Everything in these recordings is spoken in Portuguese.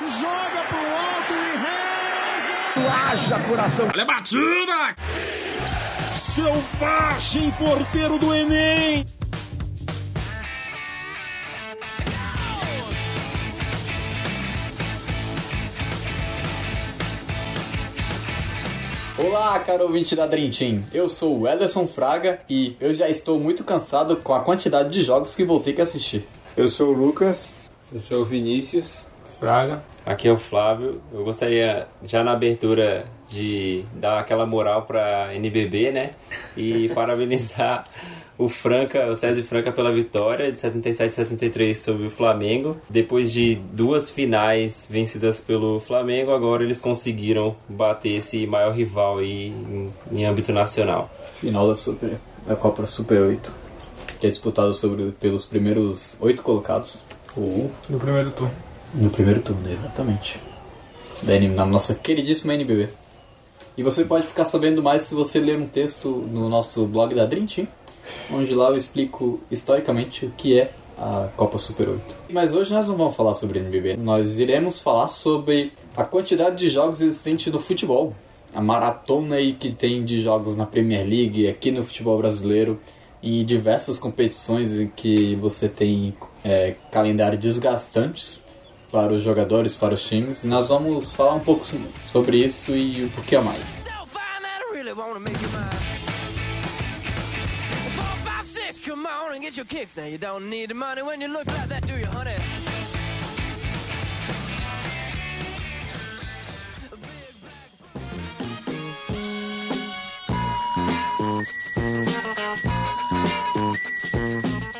Joga pro alto e reza. Haja coração. Olha a batida! Selvagem porteiro do Enem. Olá, caro ouvinte da Dream Team. Eu sou o Ederson Fraga e eu já estou muito cansado com a quantidade de jogos que vou ter que assistir. Eu sou o Lucas. Eu sou o Vinícius. Fraga. Aqui é o Flávio. Eu gostaria, já na abertura, de dar aquela moral pra NBB, né? E parabenizar o Franca, o César Franca pela vitória de 77 73 sobre o Flamengo. Depois de duas finais vencidas pelo Flamengo, agora eles conseguiram bater esse maior rival aí em, em âmbito nacional. Final da Super, da Copa Super 8, que é disputado sobre, pelos primeiros oito colocados. Ou no primeiro turno. No primeiro turno, exatamente. Da, na nossa queridíssima NBB. E você pode ficar sabendo mais se você ler um texto no nosso blog da Dream Team, onde lá eu explico historicamente o que é a Copa Super 8. Mas hoje nós não vamos falar sobre NBB, nós iremos falar sobre a quantidade de jogos existentes no futebol. A maratona aí que tem de jogos na Premier League, aqui no futebol brasileiro, em diversas competições em que você tem é, calendário desgastantes para os jogadores, para os times. E nós vamos falar um pouco sobre isso e o que mais. Come on and get your kicks now. You don't need the money when you look like that, do you, honey?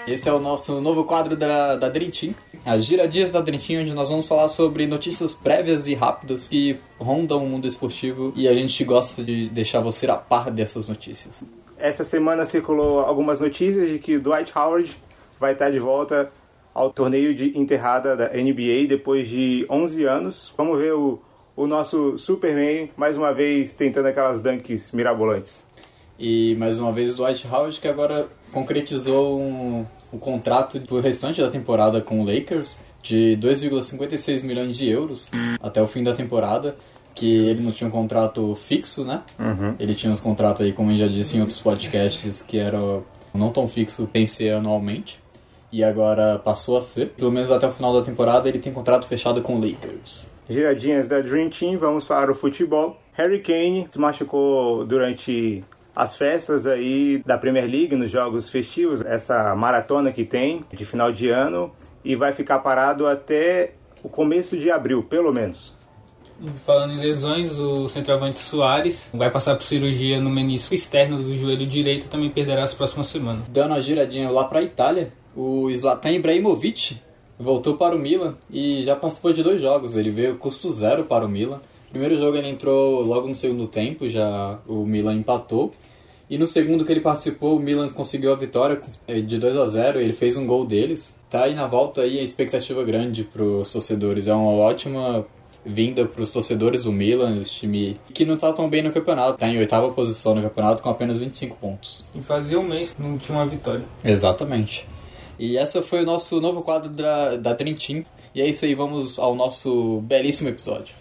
Esse é o nosso novo quadro da, da Dream Team, as giradias da Team, onde nós vamos falar sobre notícias prévias e rápidas que rondam o mundo esportivo e a gente gosta de deixar você a par dessas notícias. Essa semana circulou algumas notícias de que Dwight Howard vai estar de volta ao torneio de enterrada da NBA depois de 11 anos. Vamos ver o, o nosso Superman mais uma vez tentando aquelas dunks mirabolantes. E mais uma vez Dwight Howard que agora concretizou um, um contrato pro restante da temporada com o Lakers de 2,56 milhões de euros até o fim da temporada que ele não tinha um contrato fixo, né? Uhum. Ele tinha uns contratos aí, como eu já disse em outros podcasts, que era não tão fixo, tem ser anualmente. E agora passou a ser. Pelo menos até o final da temporada ele tem contrato fechado com o Lakers. Giradinhas da Dream Team, vamos para o futebol. Harry Kane se machucou durante as festas aí da Premier League, nos jogos festivos, essa maratona que tem de final de ano, e vai ficar parado até o começo de abril, pelo menos. Falando em lesões, o centroavante Soares vai passar por cirurgia no menisco externo do joelho direito e também perderá as próximas semanas. Dando uma giradinha lá para a Itália, o Zlatan Ibrahimovic voltou para o Milan e já participou de dois jogos. Ele veio custo zero para o Milan. Primeiro jogo ele entrou logo no segundo tempo, já o Milan empatou. E no segundo que ele participou, o Milan conseguiu a vitória de 2 a 0 ele fez um gol deles. Tá aí na volta aí a expectativa grande para os torcedores. É uma ótima vinda para os torcedores do Milan, esse time que não está tão bem no campeonato, está em oitava posição no campeonato com apenas 25 pontos. E fazia um mês que não tinha uma vitória. Exatamente. E essa foi o nosso novo quadro da, da Dream Team. E é isso aí, vamos ao nosso belíssimo episódio.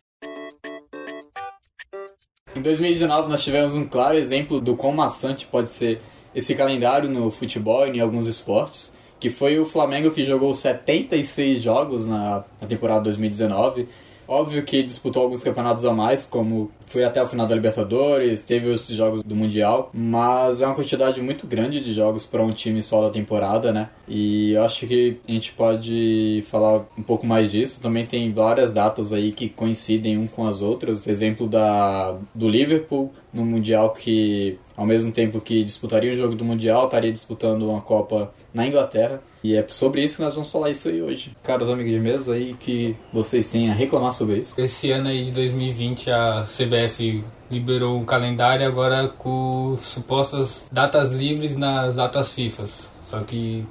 Em 2019 nós tivemos um claro exemplo do quão maçante pode ser esse calendário no futebol e em alguns esportes, que foi o Flamengo que jogou 76 jogos na, na temporada 2019 Óbvio que disputou alguns campeonatos a mais, como foi até o final da Libertadores, teve os jogos do Mundial, mas é uma quantidade muito grande de jogos para um time só da temporada, né? E eu acho que a gente pode falar um pouco mais disso. Também tem várias datas aí que coincidem um com as outras. Exemplo da do Liverpool no Mundial que ao mesmo tempo que disputaria o jogo do Mundial, estaria disputando uma Copa na Inglaterra. E é sobre isso que nós vamos falar isso aí hoje. Caros amigos de mesa aí que vocês têm a reclamar sobre isso. Esse ano aí de 2020 a CBF liberou um calendário agora com supostas datas livres nas datas FIFA. Só que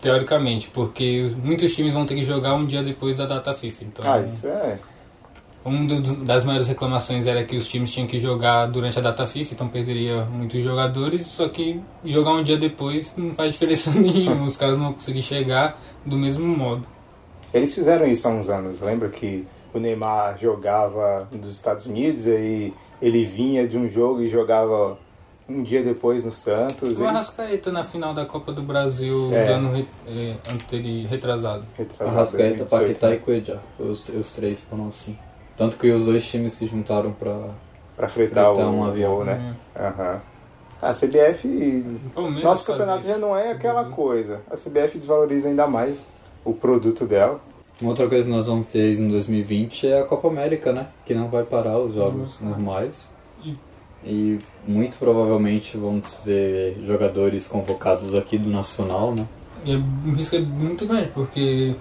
teoricamente, porque muitos times vão ter que jogar um dia depois da data FIFA. Então, ah, isso é uma das maiores reclamações era que os times tinham que jogar durante a data FIFA, então perderia muitos jogadores, só que jogar um dia depois não faz diferença nenhuma, os caras não vão conseguir chegar do mesmo modo. Eles fizeram isso há uns anos, lembra que o Neymar jogava nos Estados Unidos, aí ele vinha de um jogo e jogava um dia depois no Santos. O Eles Arrascaeta na final da Copa do Brasil É. do ano re, é, anteri, retrasado. retrasaram Arrascaeta, 2018, Paquetá né? e Cuejá. Os, os três foram assim. Tanto que os dois times se juntaram pra. Pra fretar Fretar o, um avião, né? Aham. A CBF. Palmeiras Nosso campeonato isso. já não é aquela coisa. A CBF desvaloriza ainda mais o produto dela. Uma outra coisa que nós vamos ter em 2020 é a Copa América, né? Que não vai parar os jogos normais. E- E muito provavelmente vão ter jogadores convocados aqui do Nacional, né? E o risco é muito grande, porque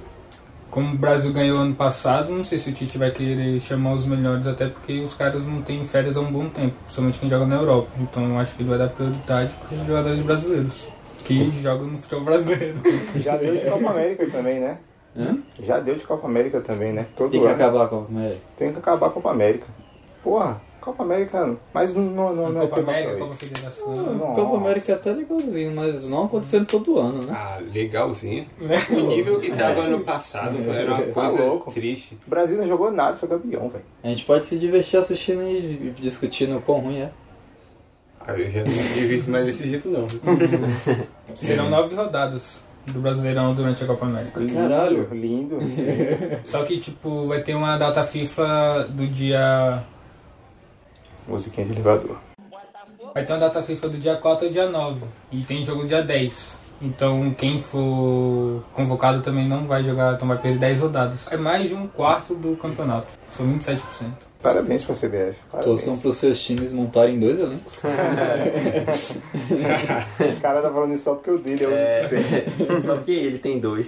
como o Brasil ganhou ano passado, não sei se o Tite vai querer chamar os melhores, até porque os caras não têm férias há um bom tempo, principalmente quem joga na Europa. Então eu acho que ele vai dar prioridade para os jogadores brasileiros, que jogam no futebol brasileiro. Já deu de Copa América também, né? Hã? Já deu de Copa América também, né? Todo Tem que ano. acabar a Copa América. Tem que acabar a Copa América. Porra, Copa América. Mas não, não, não, não é Copa tema América, Copa. Federação. Nossa. Copa América é até legalzinho, mas não acontecendo todo ano, né? Ah, legalzinho. O nível que tava ano passado era uma Tá coisa louco. triste. O Brasil não jogou nada, foi campeão, velho. A gente pode se divertir assistindo e discutindo o quão ruim é. Ah, eu já não tinha visto mais desse jeito, não. Serão nove rodadas do Brasileirão durante a Copa América. Caralho. Lindo. Só que, tipo, vai ter uma data FIFA do dia. Musiquinha de elevador. Vai ter uma data FIFA do dia 4 ao dia 9. E tem jogo dia 10. Então quem for convocado também não vai jogar, então vai perder 10 rodadas. É mais de um quarto do campeonato. São 27%. Parabéns pra CBF. Parabéns. Torçam para os seus times montarem dois elencos. O cara tá falando isso só porque o dele é o É, só porque ele tem dois.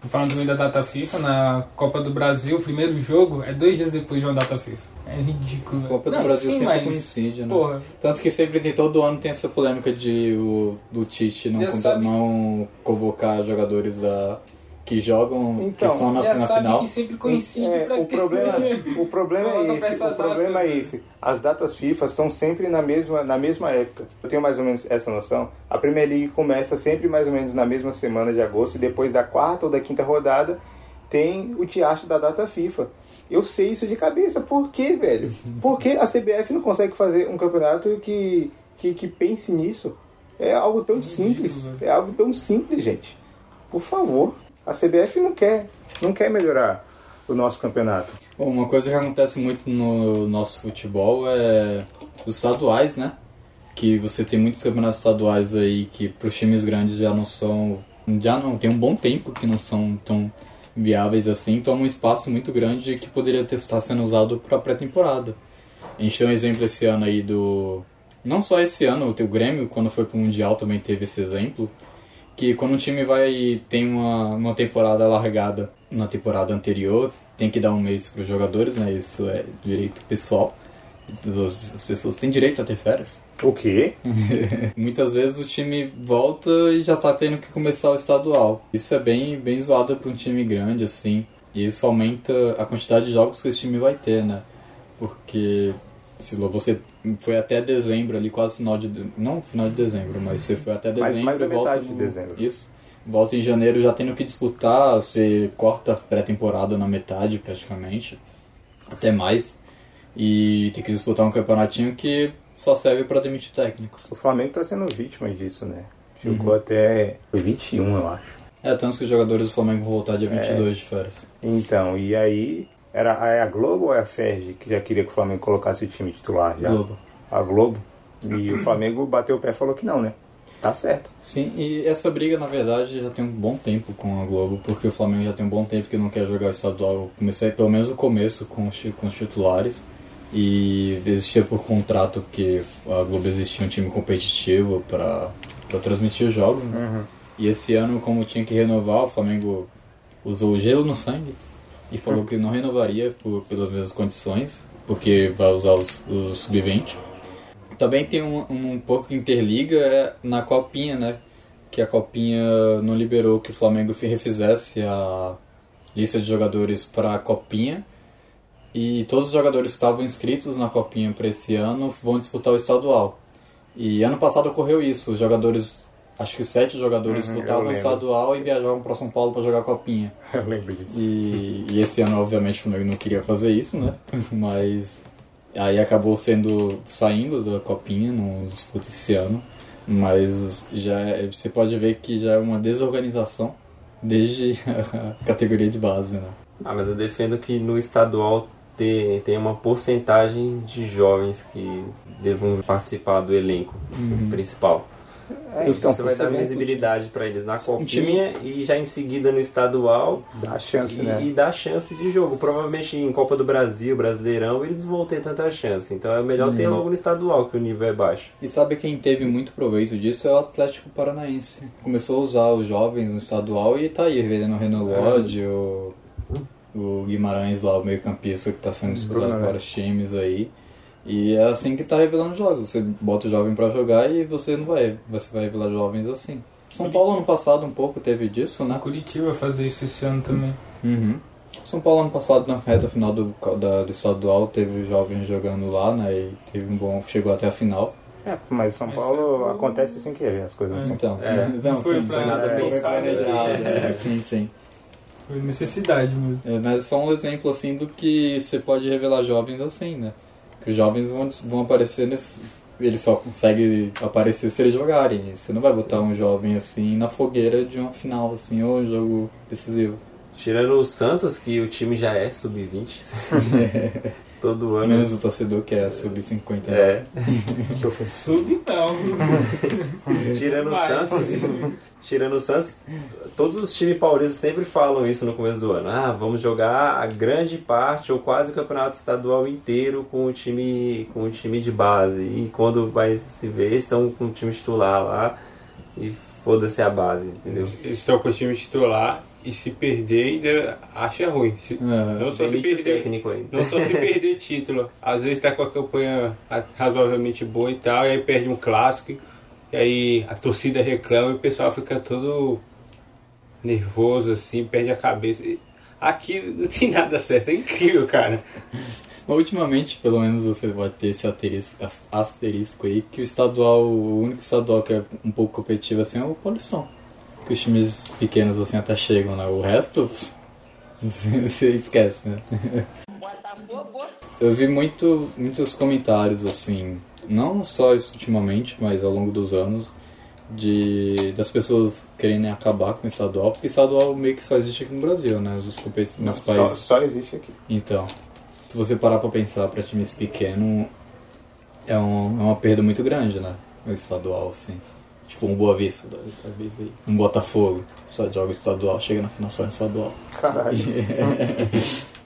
Falando também da data FIFA, na Copa do Brasil, o primeiro jogo é dois dias depois de uma data FIFA. É ridículo. A Copa do Não, Brasil sim, sempre mas, coincide, né? Porra, Tanto que sempre tem, todo ano tem essa polêmica de o, do Tite não, sabe- não convocar jogadores da, que jogam, Então, que são na, já na sabe final. que sempre coincide É, pra o quê? problema, o problema é esse. O problema data. é esse. As datas FIFA são sempre na mesma, na mesma época. Eu tenho mais ou menos essa noção. A Premier League começa sempre mais ou menos na mesma semana de agosto e depois da quarta ou da quinta rodada tem o tiacho da data FIFA. Eu sei isso de cabeça. Por quê, velho? Por que a CBF não consegue fazer um campeonato que, que, que pense nisso? É algo tão simples. velho. É algo tão simples, gente. Por favor. A CBF não quer, não quer melhorar o nosso campeonato. Bom, uma coisa que acontece muito no nosso futebol é os estaduais, né? Que você tem muitos campeonatos estaduais aí que para os times grandes já não são. Já não tem um bom tempo que não são tão viáveis assim, tomam um espaço muito grande que poderia estar sendo usado para pré-temporada. A gente tem um exemplo esse ano aí do. Não só esse ano, o Grêmio, quando foi pro Mundial, também teve esse exemplo. Que quando um time vai tem uma, uma temporada largada na temporada anterior, tem que dar um mês para os jogadores, né? Isso é direito pessoal. As pessoas têm direito a ter férias. O quê? Muitas vezes o time volta e já tá tendo que começar o estadual. Isso é bem, bem zoado para um time grande, assim. E isso aumenta a quantidade de jogos que esse time vai ter, né? Porque se você foi até dezembro ali, quase final de... Não final de dezembro, mas você foi até Mais- dezembro mais da e volta metade de no- dezembro. Isso. Volta em janeiro já tendo que disputar, você corta a pré-temporada na metade praticamente. Até mais. E tem que disputar um campeonatinho que só serve para demitir técnicos. O Flamengo tá sendo vítima disso, né? Ficou Uhum. até. Foi 21, eu acho. É, tanto que os jogadores do Flamengo vão voltar dia 22 de férias. Então, e aí. Era é a Globo ou é a Ferg que já queria que o Flamengo colocasse o time titular já? Globo. A Globo. E o Flamengo bateu o pé e falou que não, né? Tá certo. Sim, e essa briga, na verdade, já tem um bom tempo com a Globo, porque o Flamengo já tem um bom tempo que não quer jogar o estadual. Comecei pelo menos o começo com os, com os titulares. E existia por contrato que a Globo existia um time competitivo para transmitir os jogos. né? E esse ano, como tinha que renovar, o Flamengo usou o gelo no sangue e falou que não renovaria por, pelas mesmas condições, porque vai usar os, os sub-20. Também tem um, um pouco interliga é na Copinha, né? Que a Copinha não liberou que o Flamengo refizesse a lista de jogadores para a Copinha. E todos os jogadores que estavam inscritos na Copinha para esse ano vão disputar o estadual. E ano passado ocorreu isso, os jogadores acho que sete jogadores Uhum, no lembro. estadual e viajavam para São Paulo para jogar Copinha. Eu lembro disso. E, e esse ano, obviamente, o Flamengo não queria fazer isso, né? Mas aí acabou sendo saindo da Copinha, não disputa esse ano. Mas já é- você pode ver que já é uma desorganização desde a categoria de base, né? Ah, mas eu defendo que no estadual tem, tem uma porcentagem de jovens que devam participar do elenco principal. É, então, Você vai dar visibilidade para eles na copinha e já em seguida no estadual dá chance, e, né? e dá chance de jogo. Provavelmente em Copa do Brasil, Brasileirão, eles não vão ter tanta chance. Então é melhor ter Uhum. logo no estadual, que o nível é baixo. E sabe quem teve muito proveito disso é o Atlético Paranaense. Começou a usar os jovens no estadual e tá aí, vendendo o Renan Lodge, o, o Guimarães lá, o meio campista que tá sendo disputado Bruno, por vários times aí. E é assim que tá revelando jogos. Você bota o jovem pra jogar e você não vai. Você vai revelar jovens assim. São Paulo ano passado um pouco teve disso, né? Curitiba fazer isso esse ano também. Uhum. São Paulo ano passado na reta final do, da, do estadual teve jovens jogando lá, né? E teve um bom. chegou até a final. É, mas São Mas Paulo foi- acontece sem querer as coisas assim. Então, É. não, Não foi sim, pra- nada é, bem planejado. é, sim, sim. Foi necessidade mesmo. É, mas só um exemplo assim do que você pode revelar jovens assim, né? Que os jovens vão, vão aparecer nesse. Eles só conseguem aparecer se eles jogarem. Você não vai botar um jovem assim na fogueira de uma final, assim, ou um jogo decisivo. Tirando o Santos, que o time já é sub-20. Todo ano. Menos o torcedor que é sub-50. É. Que eu fiz. Sub não. Tirando o Santos, tirando o Santos, todos os times paulistas sempre falam isso no começo do ano. Ah, vamos jogar a grande parte ou quase o campeonato estadual inteiro com o time com o time de base. E quando vai se ver, estão com o time titular lá e foda-se a base, entendeu? Eles estão com o time titular e se perder ainda acha ruim. Se- não só se perder, técnico ainda. não só se perder título. Às vezes tá com a campanha razoavelmente boa e tal, e aí perde um clássico, e aí a torcida reclama e o pessoal fica todo nervoso assim, perde a cabeça. E Aqui não tem nada certo, é incrível, cara. Mas ultimamente, pelo menos, você vai ter esse asterisco, as- asterisco aí, que o estadual, o único estadual que é um pouco competitivo assim é o Polição. Que os times pequenos assim até chegam, né? O resto, você esquece, né? Eu vi muito, muitos comentários assim, não só isso ultimamente, mas ao longo dos anos, de das pessoas querendo acabar com o estadual, porque estadual meio que só existe aqui no Brasil, né? Os competições nos Só, países. só existe aqui. Então, se você parar pra pensar pra times pequenos, é, um, é uma perda muito grande, né? O estadual, assim. Tipo um Boa Vista, da- talvez aí. Um Botafogo, só joga estadual, chega na final só em estadual. Caralho.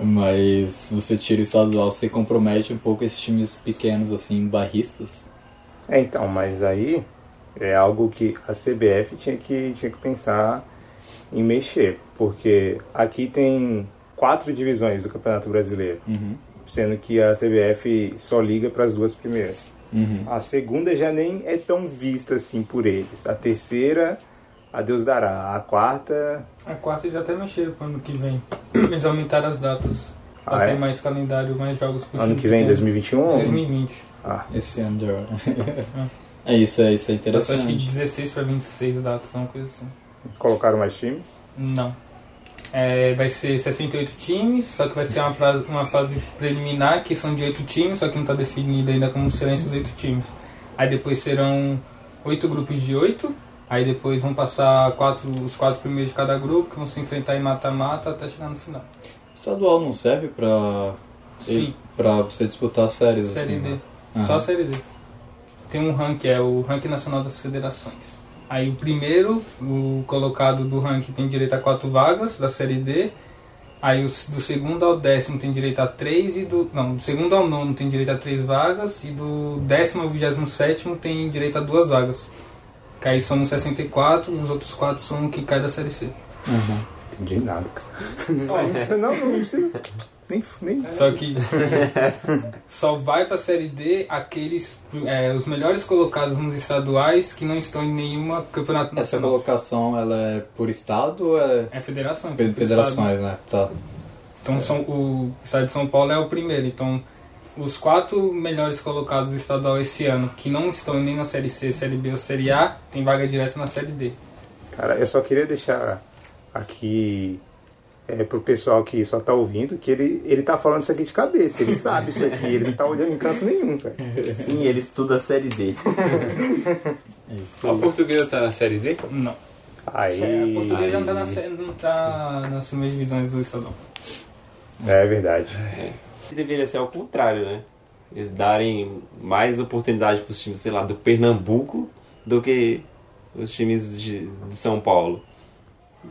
Mas você tira o estadual, você compromete um pouco esses times pequenos, assim, barristas. É, então, mas aí é algo que a CBF tinha que, tinha que pensar em mexer, porque aqui tem quatro divisões do Campeonato Brasileiro, Uhum. sendo que a CBF só liga para as duas primeiras. Uhum. A segunda já nem é tão vista assim por eles. A terceira, a Deus dará. A quarta, A quarta eles até mexeram pro ano que vem. Eles aumentaram as datas. Pra Ah, ter é? mais calendário, mais jogos pro ano que vem, pequeno. 2021. 2020. Ah, Esse ano de agora. é isso, é isso, é Acho que de interessante. 16 pra 26 datas, uma coisa assim. colocaram mais times. Não. É, vai ser 68 times, só que vai ter uma, fase- uma fase preliminar que são de 8 times, só que não está definido ainda como serão esses 8 times. Aí depois serão 8 grupos de 8, aí depois vão passar quatro, os quatro primeiros de cada grupo, que vão se enfrentar em mata-mata até chegar no final. Estadual não serve pra, Sim, pra você disputar séries, Série assim, D. né? Só a. Série D. Tem um ranking, é o ranking nacional das federações. Aí o primeiro, o colocado do ranking tem direito a quatro vagas da Série D. Aí os, do segundo ao décimo tem direito a três e do. Não, do segundo ao nono tem direito a três vagas e do décimo ao vigésimo sétimo tem direito a duas vagas. Que aí somos 64, os outros quatro são o que cai da Série C. Uhum. Entendi nada, cara. Não, precisa, não, não precisa. Nem, nem. Só que só vai pra Série D aqueles, é, os melhores colocados nos estaduais que não estão em nenhuma campeonato Essa nacional. colocação, ela é por estado ou é É federação. fe- por estado. federações, né? Tá. Então são, o estado de São Paulo é o primeiro. Então os quatro melhores colocados do estadual esse ano, que não estão nem na Série C, Série B ou Série A, tem vaga direta na Série D. Cara, eu só queria deixar aqui é, pro pessoal que só tá ouvindo que ele, ele tá falando isso aqui de cabeça. Ele sabe isso aqui, ele não tá olhando em canto nenhum, velho. Sim, ele estuda a série D. A portuguesa tá na série D? Não. Aí. É, a portuguesa não tá, na, não tá nas primeiras divisões do estadual. É verdade. Deveria ser ao contrário, né? Eles darem mais oportunidade para os times, sei lá, do Pernambuco do que os times de, de São Paulo.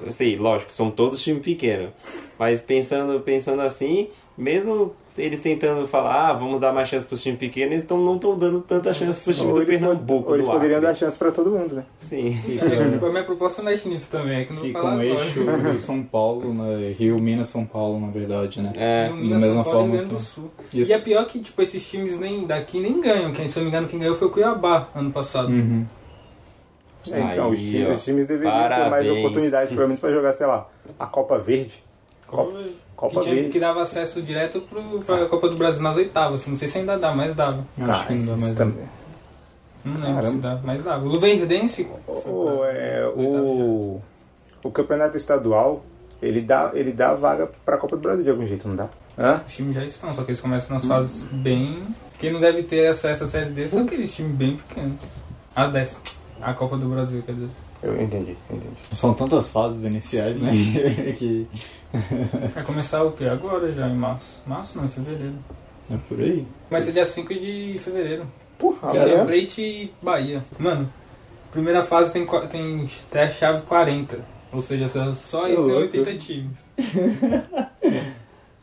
Sei, lógico, são todos times pequenos. Mas pensando, pensando assim, mesmo eles tentando falar, ah, vamos dar mais chance para os times pequenos, eles tão, não estão dando tanta chance para os times do Pernambuco. ou eles poderiam dar chance pra todo mundo, né? Sim. É, tipo, a minha proposta não é nisso também, é que não Fica falar um agora. eixo Rio-São Paulo, né? Rio, Minas, São Paulo, na verdade, né? É, No da Minas, mesma São Paulo e forma Rio Grande do Sul. Isso. E é pior que tipo, esses times nem daqui nem ganham. Quem, se eu não me engano, quem ganhou foi o Cuiabá ano passado. Uhum. É, então, os os times deveriam ter mais Parabéns. oportunidade, pelo menos pra jogar, sei lá, a Copa Verde. Copa, Copa que, tinha, Verde. que dava acesso direto pro, pra Copa do Brasil nas oitavas. assim. Não sei se ainda dá, mas dava. Acho que não dá mais. também. Não lembro Caramba. se dá, mas dava. O Luverdense. O, é, o, o campeonato estadual, ele dá, ele dá vaga pra Copa do Brasil de algum jeito, não dá? Hã? Os times já estão, só que eles começam nas fases bem. Quem não deve ter acesso à série D são aqueles times bem pequenos. A 10. A Copa do Brasil, quer dizer. Eu entendi, entendi. São tantas fases iniciais, né? que Vai começar o quê? Agora já, em março. Março não, em fevereiro. é por aí. Ser dia 5 de fevereiro. Porra, né? Plate e Bahia. Mano, primeira fase tem, tem até a chave 40. Ou seja, só, tem louco. 80 times.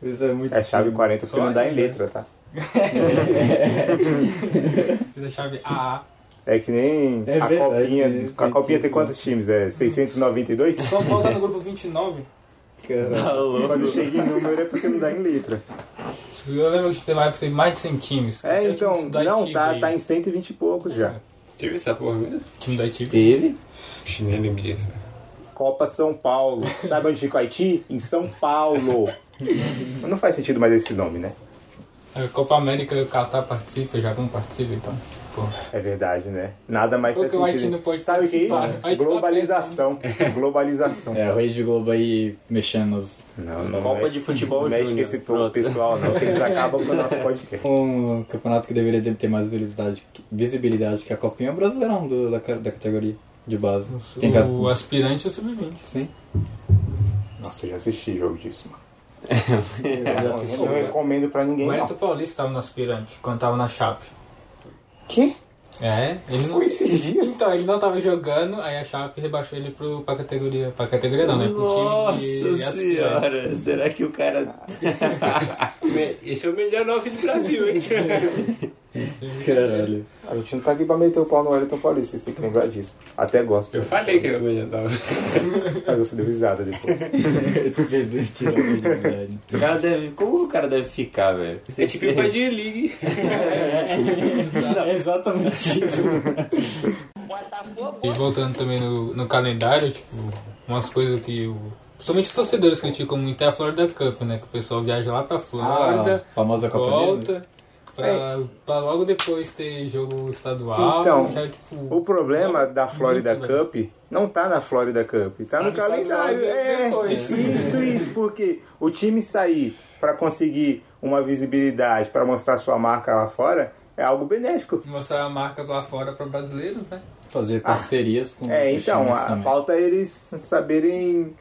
Isso é muito É chave 40 porque não dá em né? letra, tá? Precisa chave AA. É que nem É a verdade, copinha. tem- a tem copinha tem quantos times? É 692? Só falta no grupo 29. Caralho. Quando chega em número é porque não dá em letra. Eu lembro que uma época que teve mais de 100 times. É, o então, não, tá, tá em 120 e poucos já. Teve essa porra mesmo? O time do Haiti. Teve. Nem lembro disso. Copa São Paulo. Sabe onde fica o Haiti? Em São Paulo. Mas Não faz sentido mais esse nome, né? A Copa América o Qatar participa, já não participa, então. Pô. É verdade, né? Nada mais Porque faz o Haiti sentido. não pode Sabe o que é isso? Tá Globalização. Globalização. É, a Rede Globo aí mexendo nos. Não, não Copa mexe- de futebol não mexe com esse Pronto. pessoal, não, que eles acabam com o nosso podcast. Um campeonato que deveria ter mais visibilidade, visibilidade que a Copinha é o Brasileirão do- da, da categoria de base. Tem que- O aspirante é o sub-20. Sim. Nossa, eu já assisti jogo disso, mano. Eu já Eu não recomendo pra O ninguém, não. Wellington Paulista tava no aspirante, quando tava na Chape. Que? É, ele não... Foi esses dias? Então, ele não tava jogando, aí a Chape rebaixou ele pro, pra categoria. Pra categoria não, né? Pro Nossa time de senhora, será que o cara. Esse é o melhor nove do Brasil, hein? Caralho. A gente não tá aqui pra meter o pau no Wellington Paulista, vocês têm que lembrar disso. Até gosto, Eu falei que o melhor nove. mas você deu risada depois. Tu a. O cara deve. Como o cara deve ficar, velho? É tipo ir pra D-League. É exatamente isso. E voltando também no, no calendário, tipo, umas coisas que o. Principalmente os torcedores criticam muito é a Florida Cup, né? Que o pessoal viaja lá pra Flórida, a famosa Copa volta, pra, pra logo depois ter jogo estadual. Então, já, tipo, O problema da muito, Florida velho. Cup não tá na Florida Cup, tá no no calendário. É, depois. isso, isso, porque o time sair pra conseguir uma visibilidade, pra mostrar sua marca lá fora, é algo benéfico. Mostrar a marca lá fora pra brasileiros, né? Fazer parcerias com É, então, a, falta eles saberem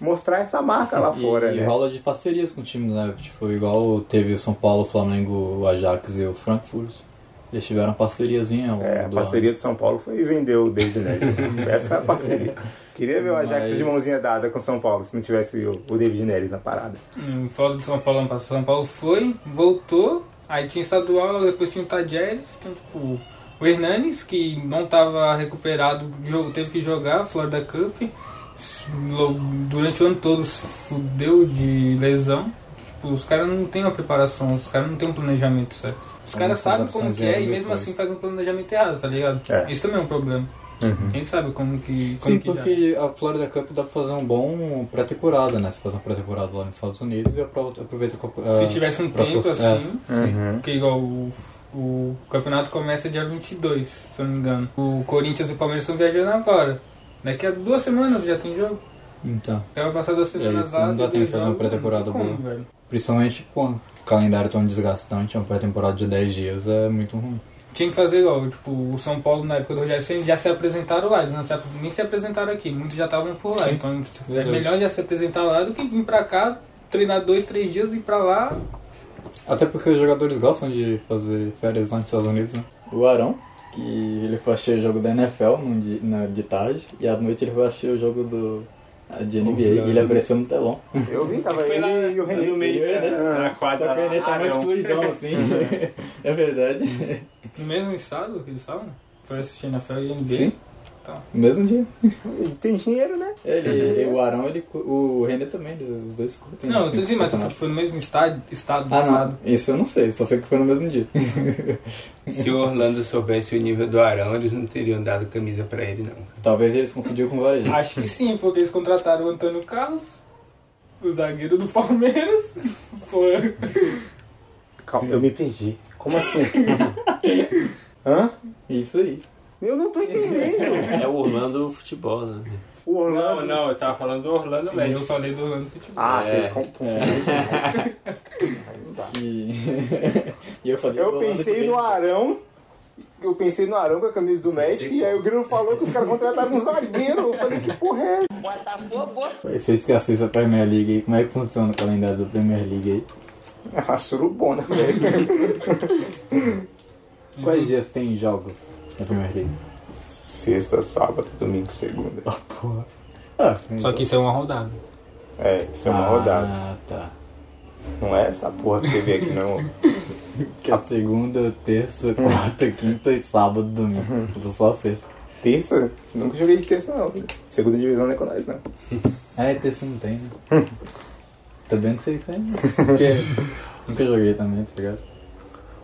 mostrar essa marca lá E, fora, e né? rola de parcerias com times, né? Tipo, igual teve o São Paulo, o Flamengo, o Ajax e o Frankfurt. Eles tiveram parceriazinha. É, a parceria do São Paulo foi vender o David Neres. Essa foi a parceria. Queria ver o Ajax Mas- de mãozinha dada com o São Paulo, se não tivesse o, o David Neres na parada. Hum, Fora do São Paulo ano passado, São Paulo foi, voltou, aí tinha estadual, depois tinha o Tadjeres, então tipo, o Hernanes, que não estava recuperado, jogo, teve que jogar a Florida Cup, durante o ano todo se fudeu de lesão, tipo, os caras não têm uma preparação, os caras não têm um planejamento certo. Os caras sabem como que é e mesmo assim fazem um planejamento errado, tá ligado? É. Isso também é um problema. Quem sabe como que. Como Sim, que já- porque a Florida Cup dá pra fazer um bom pré-temporada, né? Você faz uma pré-temporada lá nos Estados Unidos e apro- aproveita a Copa. Se a- tivesse um tempo é, assim, Uhum. porque igual o, o campeonato começa dia 22, se eu não me engano. O Corinthians e o Palmeiras estão viajando agora. Daqui a duas semanas já tem jogo. Então, Então vai passar duas semanas lá. não dá tem tempo de fazer uma pré-temporada boa. velho. principalmente com o calendário tão desgastante, uma pré-temporada de 10 dias é muito ruim. Tinha que fazer igual, tipo, o São Paulo na época do Rogério Ceni já se apresentaram lá, eles não se, nem se apresentaram aqui, muitos já estavam por lá. Sim. Então é Verdade. melhor já se apresentar lá do que vir pra cá, treinar dois, três dias e ir pra lá. Até porque os jogadores gostam de fazer férias lá nos Estados Unidos, né? O Arão, que ele foi assistir o jogo da NFL num di- na, de tarde, e à noite ele foi assistir o jogo do, de NBA, e ele apareceu no telão. Eu vi, tava Foi ele lá e o René. no meio, né? na Só quadra. que ele tá mais Arão. fluidão assim. é verdade. No mesmo estado que eles estavam? Foi assistir na NFL e NBA? Sim. Tá. No mesmo dia. Ele tem dinheiro, né? Ele, o Arão, ele, o René também, os dois curtem. Não, eu assim, tô dizendo, mas foi no mesmo estado, estado do Ah, estado. não. Isso eu não sei, só sei que foi no mesmo dia. Se o Orlando soubesse o nível do Arão, eles não teriam dado camisa pra ele, não. Talvez eles confundiram com o Varejo. Acho que sim, porque eles contrataram o Antônio Carlos, o zagueiro do Palmeiras. Foi. Calma, eu me perdi. Como assim? Hã? Isso aí. Eu não tô entendendo. É o Orlando Futebol, né? O Não, Orlando. não, eu tava falando do Orlando E eu Magic. falei do Orlando Futebol. Ah, É. vocês confundem. Não dá. E, e eu falei. Eu do pensei no Arão. Eu pensei no Arão com a camisa do Magic e aí o Grilo falou que os caras contrataram um zagueiro. Eu falei, que porra é também. Vocês que assistem a Premier League aí, como é que funciona o calendário da Premier League aí? Ah, surubona, velho. Quais dias tem jogos na Premier League? Sexta, sábado, domingo, segunda. Ah, porra. Ah, Só que isso é uma rodada. É, isso é uma rodada. Ah, tá. Não é essa porra que teve aqui, não. Que é segunda, terça, quarta, quinta e sábado, domingo. Tudo só sexta. Terça? Nunca joguei de terça, não. Segunda divisão não é com nós, não. É, terça não tem, né? Também não sei se tem. Porque nunca joguei também, tá ligado?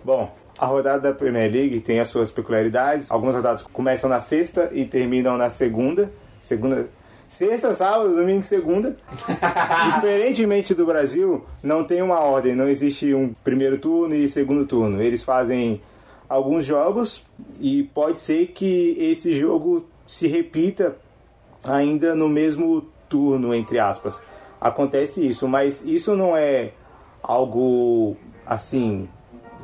Bom, a rodada da Premier League tem as suas peculiaridades. Algumas rodadas começam na sexta e terminam na segunda. Segunda. Sexta, sábado, domingo segunda. Diferentemente do Brasil, não tem uma ordem, não existe um primeiro turno e segundo turno. Eles fazem alguns jogos e pode ser que esse jogo se repita ainda no mesmo turno, entre aspas. Acontece isso, mas isso não é algo assim.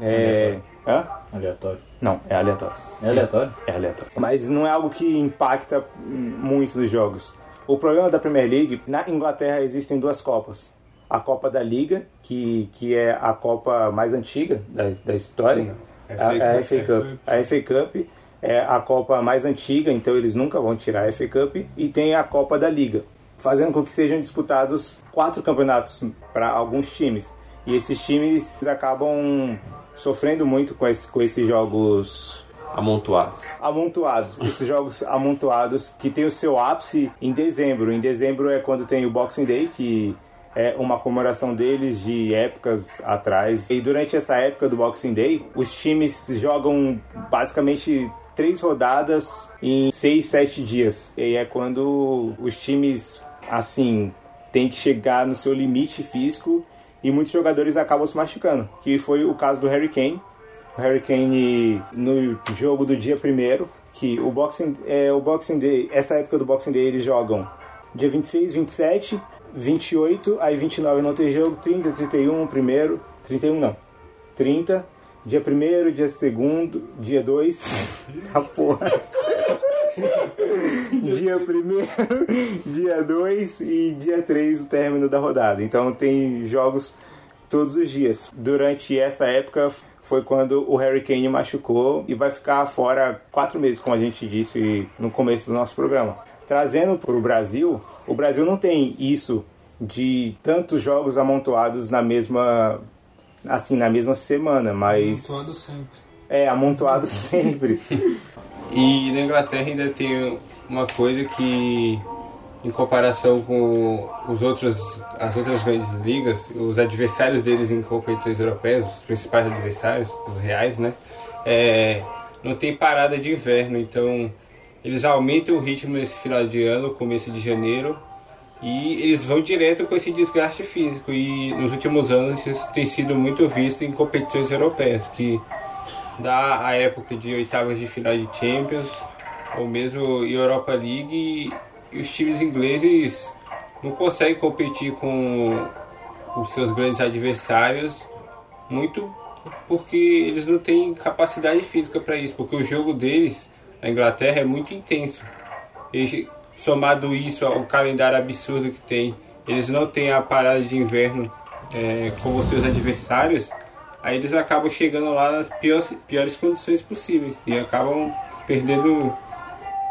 É. Hã? Aleatório. Não, é aleatório. É aleatório? É aleatório. Mas não é algo que impacta muito nos jogos. O problema da Premier League, na Inglaterra existem duas Copas. A Copa da Liga, que, que é a Copa mais antiga da, da história. Não, A, a FA FA Cup. A FA Cup é a Copa mais antiga, então eles nunca vão tirar a FA Cup. E tem a Copa da Liga, fazendo com que sejam disputados quatro campeonatos para alguns times. E esses times acabam sofrendo muito com, esse, com esses jogos Amontoados. amontoados. Esses jogos amontoados que tem o seu ápice em dezembro. Em dezembro é quando tem o Boxing Day, que é uma comemoração deles de épocas atrás. E durante essa época do Boxing Day, os times jogam basicamente três rodadas em seis, sete dias. E é quando os times, assim, têm que chegar no seu limite físico e muitos jogadores acabam se machucando. Que foi o caso do Harry Kane. O Harry Kane no jogo do dia primeiro, que o Boxing, é, o Boxing Day, essa época do Boxing Day eles jogam dia 26, 27, 28, aí 29 não tem jogo, 30, 31, primeiro, 31 não. 30, dia primeiro, dia segundo, dia 2, a porra. Dia primeiro, dia 2 e dia 3 o término da rodada. Então tem jogos todos os dias. Durante essa época foi quando o Harry Kane machucou e vai ficar fora quatro meses, como a gente disse no começo do nosso programa. Trazendo para o Brasil, o Brasil não tem isso de tantos jogos amontoados na mesma assim na mesma semana, mas Pontuado sempre. é amontoado sempre. E na Inglaterra ainda tem uma coisa que, em comparação com os outros, as outras grandes ligas, os adversários deles em competições europeias, os principais adversários, os reais, né? É, não tem parada de inverno, então eles aumentam o ritmo nesse final de ano, começo de janeiro, e eles vão direto com esse desgaste físico. E nos últimos anos isso tem sido muito visto em competições europeias, que dá a época de oitavas de final de Champions, ou mesmo Europa League, e, os times ingleses não conseguem competir com os seus grandes adversários muito porque eles não têm capacidade física para isso, porque o jogo deles na Inglaterra é muito intenso. E, somado isso ao calendário absurdo que tem, eles não têm a parada de inverno é, os seus adversários, aí eles acabam chegando lá nas piores, piores condições possíveis e acabam perdendo.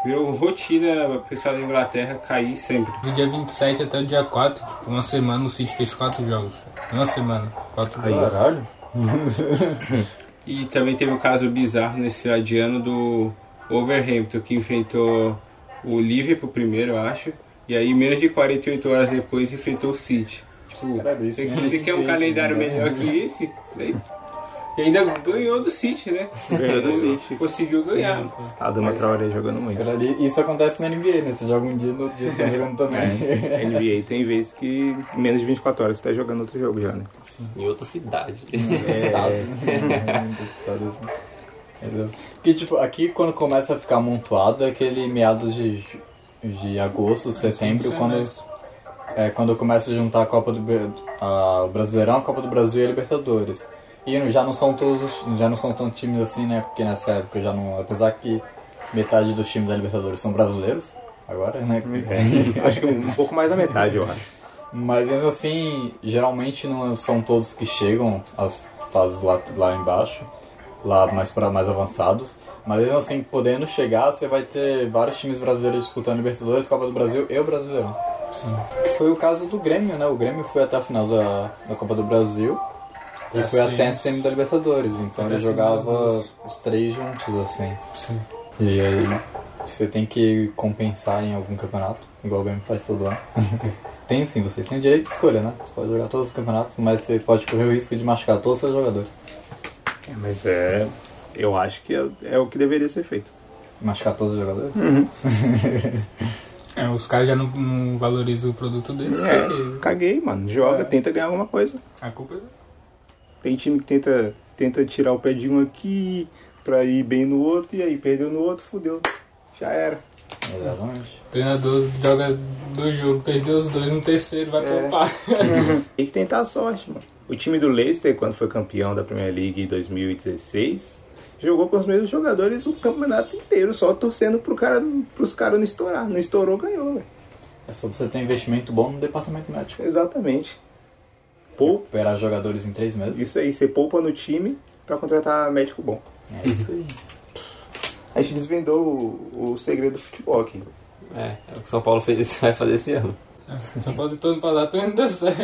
Virou rotina o pessoal da Inglaterra cair sempre. Do dia 27 até o dia 4, uma semana o City fez 4 jogos. Uma semana, 4 jogos. Caralho. E também teve um caso bizarro nesse final de ano do Overhampton, que enfrentou o Liverpool primeiro, eu acho. E aí, menos de 48 horas depois, enfrentou o City. Tipo, Caralho, isso você, nem você quer um calendário né? melhor que esse? Daí- E ainda ganhou do City, né? Ganhou do City. Conseguiu ganhar. A Dama Traoré jogando muito. Isso acontece na NBA, né? Você joga um dia, no dia você tá jogando também. É, NBA tem vezes que menos de 24 horas você tá jogando outro jogo já, né? Em outra cidade. Assim. Entendeu? Porque, tipo, aqui quando começa a ficar amontoado é aquele meados de, de agosto, setembro, Sim, quando, semestre. é, quando começa a juntar a Copa do a, o Brasileirão, a Copa do Brasil e a Libertadores. E já não são todos, os- já não são tantos times assim, né? Porque nessa época já não, apesar que metade dos times da Libertadores são brasileiros, agora, né? É, acho que um pouco mais da metade, eu acho. Mas mesmo assim, geralmente não são todos que chegam às fases lá, lá embaixo, lá mais para mais avançados. Mas mesmo assim, podendo chegar, você vai ter vários times brasileiros disputando Libertadores, Copa do Brasil e o Brasileirão. Sim. Que foi o caso do Grêmio, né? O Grêmio foi até a final da, da Copa do Brasil e Até foi a até a semi. da Libertadores. Então ele jogava os três juntos, assim. Sim. E aí você tem que compensar em algum campeonato, igual o Grêmio faz todo ano. tem sim, você tem o direito de escolha, né? Você pode jogar todos os campeonatos, mas você pode correr o risco de machucar todos os seus jogadores. É, Mas é. Eu acho que é, é o que deveria ser feito. Machucar todos os jogadores? É, os caras já não, não valorizam o produto deles, É, porque caguei, mano. Joga, tenta ganhar alguma coisa. a culpa é Tem time que tenta, tenta tirar o pé de um aqui pra ir bem no outro, e aí perdeu no outro, fudeu. Já era. Exatamente. O treinador joga dois jogos, perdeu os dois no terceiro, vai É. poupar. Tem que tentar a sorte, mano. O time do Leicester, quando foi campeão da Premier League em 2016, jogou com os mesmos jogadores o campeonato inteiro, só torcendo pro cara, pros caras não estourar. Não estourou, ganhou, velho. É só você ter um investimento bom no departamento médico. Exatamente. Poupa, Recuperar jogadores em três meses. isso aí, você poupa no time pra contratar médico bom. É isso aí. A gente desvendou o, o segredo do futebol aqui. É, é o que São Paulo fez, vai fazer esse ano. Só pode todo pra lá, tô indo dar certo.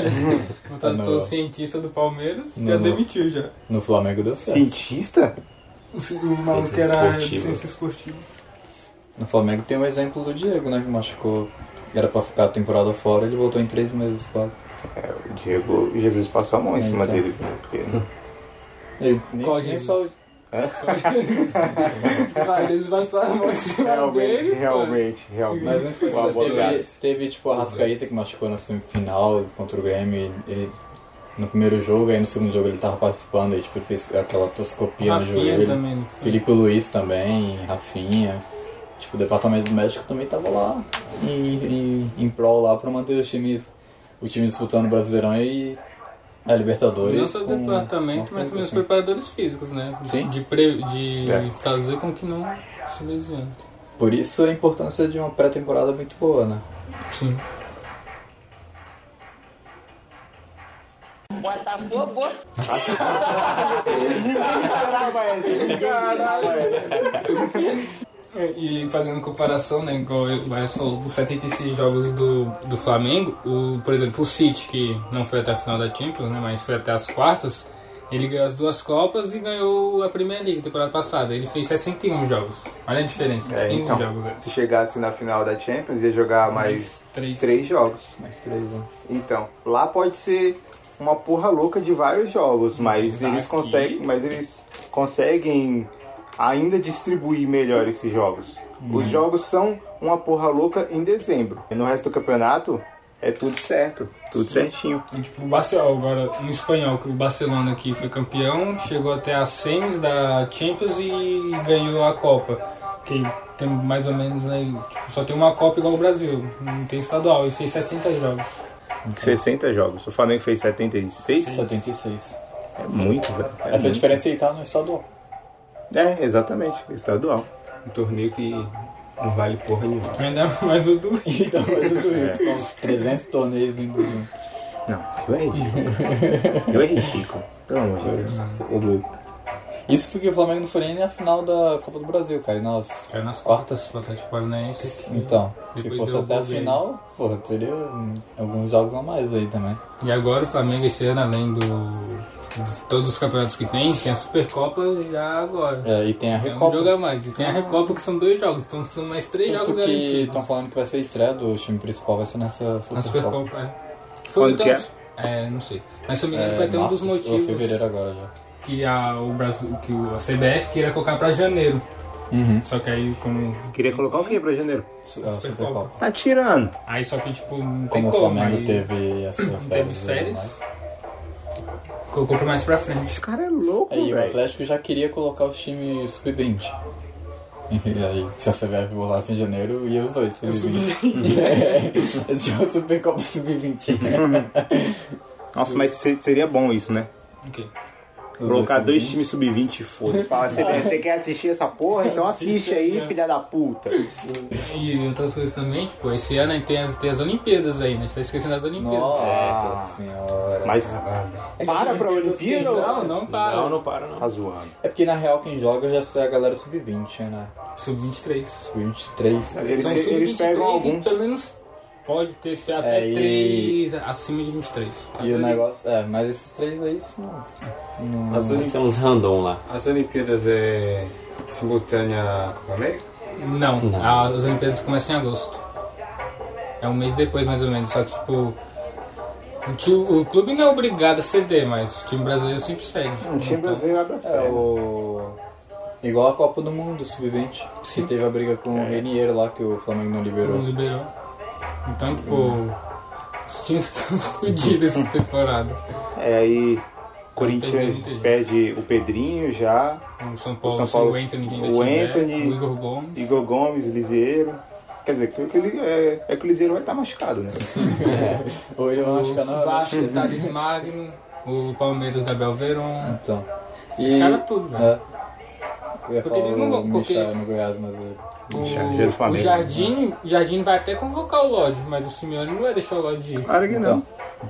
O Ah, tradutor não. cientista do Palmeiras Não, já não. demitiu já. No Flamengo deu certo. Cientista? O maluco Ciência era esportiva. ciência esportiva. No Flamengo tem o exemplo do Diego, né? Que machucou. Era pra ficar a temporada fora, ele voltou em três meses quase. É, o Diego Jesus passou a mão em É, cima então. dele, porque Ele nem, Qual nem Jesus? só. Vai, eles passaram a mão em cima realmente, dele. pô. realmente, realmente. Mas não foi Teve, teve tipo a Rascaíta que machucou na semifinal contra o Grêmio. Ele, no primeiro jogo, aí no segundo jogo ele tava participando e tipo, ele fez aquela toscopia no Rafinha joelho. também. foi? Felipe Luiz também, Rafinha. Tipo, o departamento médico também tava lá em, em, em prol lá pra manter os times, o time disputando o Brasileirão e a Libertadores. Não só o com- departamento, mas também os assim. preparadores físicos, né? Sim. De, pre- de É. fazer com que não se lesione. Por isso a importância de uma pré-temporada muito boa, né? Sim. Botafogo. É, E fazendo comparação, né, igual falou, dos 76 jogos do, do Flamengo, o, por exemplo, o City, que não foi até a final da Champions, né, mas foi até as quartas, ele ganhou as duas Copas e ganhou a Premier League temporada passada. Ele fez 61 jogos. Olha a diferença, É, 15 então, jogos. é. se chegasse na final da Champions, ia jogar mais Três. três jogos. Mais três, né? Então, lá pode ser uma porra louca de vários jogos, mas Mas eles conseguem, mas eles conseguem ainda distribuir melhor esses jogos. Os jogos são uma porra louca em dezembro. E no resto do campeonato é tudo certo, tudo certinho. E, tipo, o Barcelona, agora no espanhol, que o Barcelona aqui foi campeão, chegou até a semis da Champions e ganhou a Copa. Que tem mais ou menos aí, tipo, só tem uma Copa igual o Brasil, não tem estadual, e fez 60 jogos. 60 jogos. O Flamengo fez 76? 76. É muito, velho. É Essa muito. diferença aí tá no estadual. É, exatamente. Estadual. Um torneio que não vale porra nenhuma. Ainda mais o do Então, mas o do Rio, que são 300 torneios dentro do Rio. Não, eu é ridículo. eu é ridículo. Pelo amor de Deus. Ô, louco. Isso porque o Flamengo não foi nem na final da Copa do Brasil, caiu nas Caiu nas quartas do Atlético Paranaense. Então, se fosse até a final, porra, teria alguns jogos a mais aí também. E agora o Flamengo esse ano, além do, de todos os campeonatos que tem, tem a Supercopa já agora. É, e tem a É um Recopa. jogo a mais. E tem a Recopa que são dois jogos, então são mais três Tanto jogos que garantidos. estão falando que vai ser a estreia do time principal, vai ser nessa Na Supercopa. Supercopa, é. Foi Quando então, que é? não sei. Mas se eu me engano, É, foi até um dos motivos fevereiro agora já. que a, o Brasil, que o, a CBF queria colocar pra janeiro. Uhum. Só que aí, como. Queria colocar o quê pra janeiro? É, Supercopa. Supercopa. Tá tirando. Aí só que, tipo, não tem Como o como. Flamengo aí teve essa teve férias. e férias. Colocou pra mais pra frente. Esse cara é louco, Aí o velho. Atlético já queria colocar os times sub-20. E aí, se a CBF voltasse em janeiro, ia os dois, sub-20. É, esse é o Supercopa sub-20. Nossa, mas se- seria bom isso, né? Ok. Colocar dois times sub-20 e foda-se. Fala, você, você quer assistir essa porra? Então assiste aí, filha da puta. E outras coisas também, tipo, esse ano aí tem as, tem as Olimpíadas aí, né? A gente tá esquecendo das Olimpíadas. Nossa senhora. Mas para pra Olimpíada Não, não para. Não, não para não. Tá zoando. É porque na real quem joga já é a galera sub-20, né? Sub-23. Sub-23. Eles, São eles pegam sub-23 alguns. pelo menos pode ter, ter até É, e- 3 acima de 23. E o negócio. É, mas esses três aí são. Não, As Vai ser uns random lá. As Olimpíadas é simultânea à Copa América? Não, Não. as Olimpíadas começam em agosto. É um mês depois, mais ou menos. Só que, tipo, o, ti- o clube não é obrigado a ceder, mas o time brasileiro sempre cede. Um time brasileiro abre as É pernas. o. Igual a Copa do Mundo Sub-20. Que teve a briga com o Renier lá que o Flamengo não liberou. Não liberou. Então, tipo, os times estão fodidos essa temporada. É, aí Corinthians perde o Pedrinho já, O São Paulo, São se Paulo- o Anthony o tiver, Anthony- o Igor Gomes. Igor Gomes, Lisieiro. Quer dizer, que, que ele- é, é que o Lisieiro vai estar machucado, né? Ou ele vai machucar O na Vasco, o Thales Magno, o Palmeiras, o Gabriel Veron. Então. Esses caras tudo, velho. É. Eu ia Porque falar eles não vão- o porque- no Goiás, mas O, o. Jardim, o Jardim vai até convocar o Lodge, mas o Simeone não vai deixar o Lodge ir. Claro que não.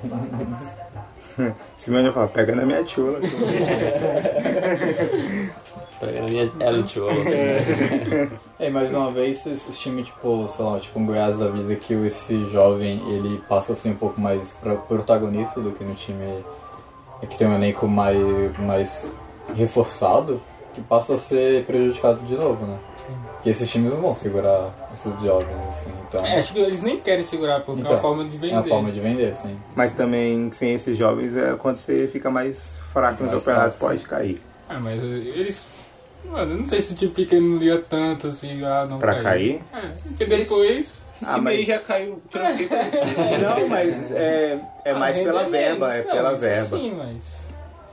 Então. Simone vai falar, pega na minha tiola. Pega na minha El Cholo. É, mais uma vez, esse time, tipo, sei lá, tipo um Goiás da vida, que esse jovem, ele passa assim um pouco mais pro- protagonista do que no time que tem um elenco mais, mais reforçado, que passa a ser prejudicado de novo, né? Porque esses times não vão segurar esses jovens, assim, então... É, acho que eles nem querem segurar, porque é Então, uma forma de vender. é uma forma de vender, sim. Mas também, sem esses jovens, é quando você fica mais fraco no campeonato, pode cair. Ah, mas eles. Mano, eu não sei se o time pequeno não liga tanto assim, ah, não Pra caiu. cair? É, porque depois. Ah, mas- já caiu tranquilo. Não, mas é, é mais pela menos. verba, é Não, pela isso verba. Sim, mas.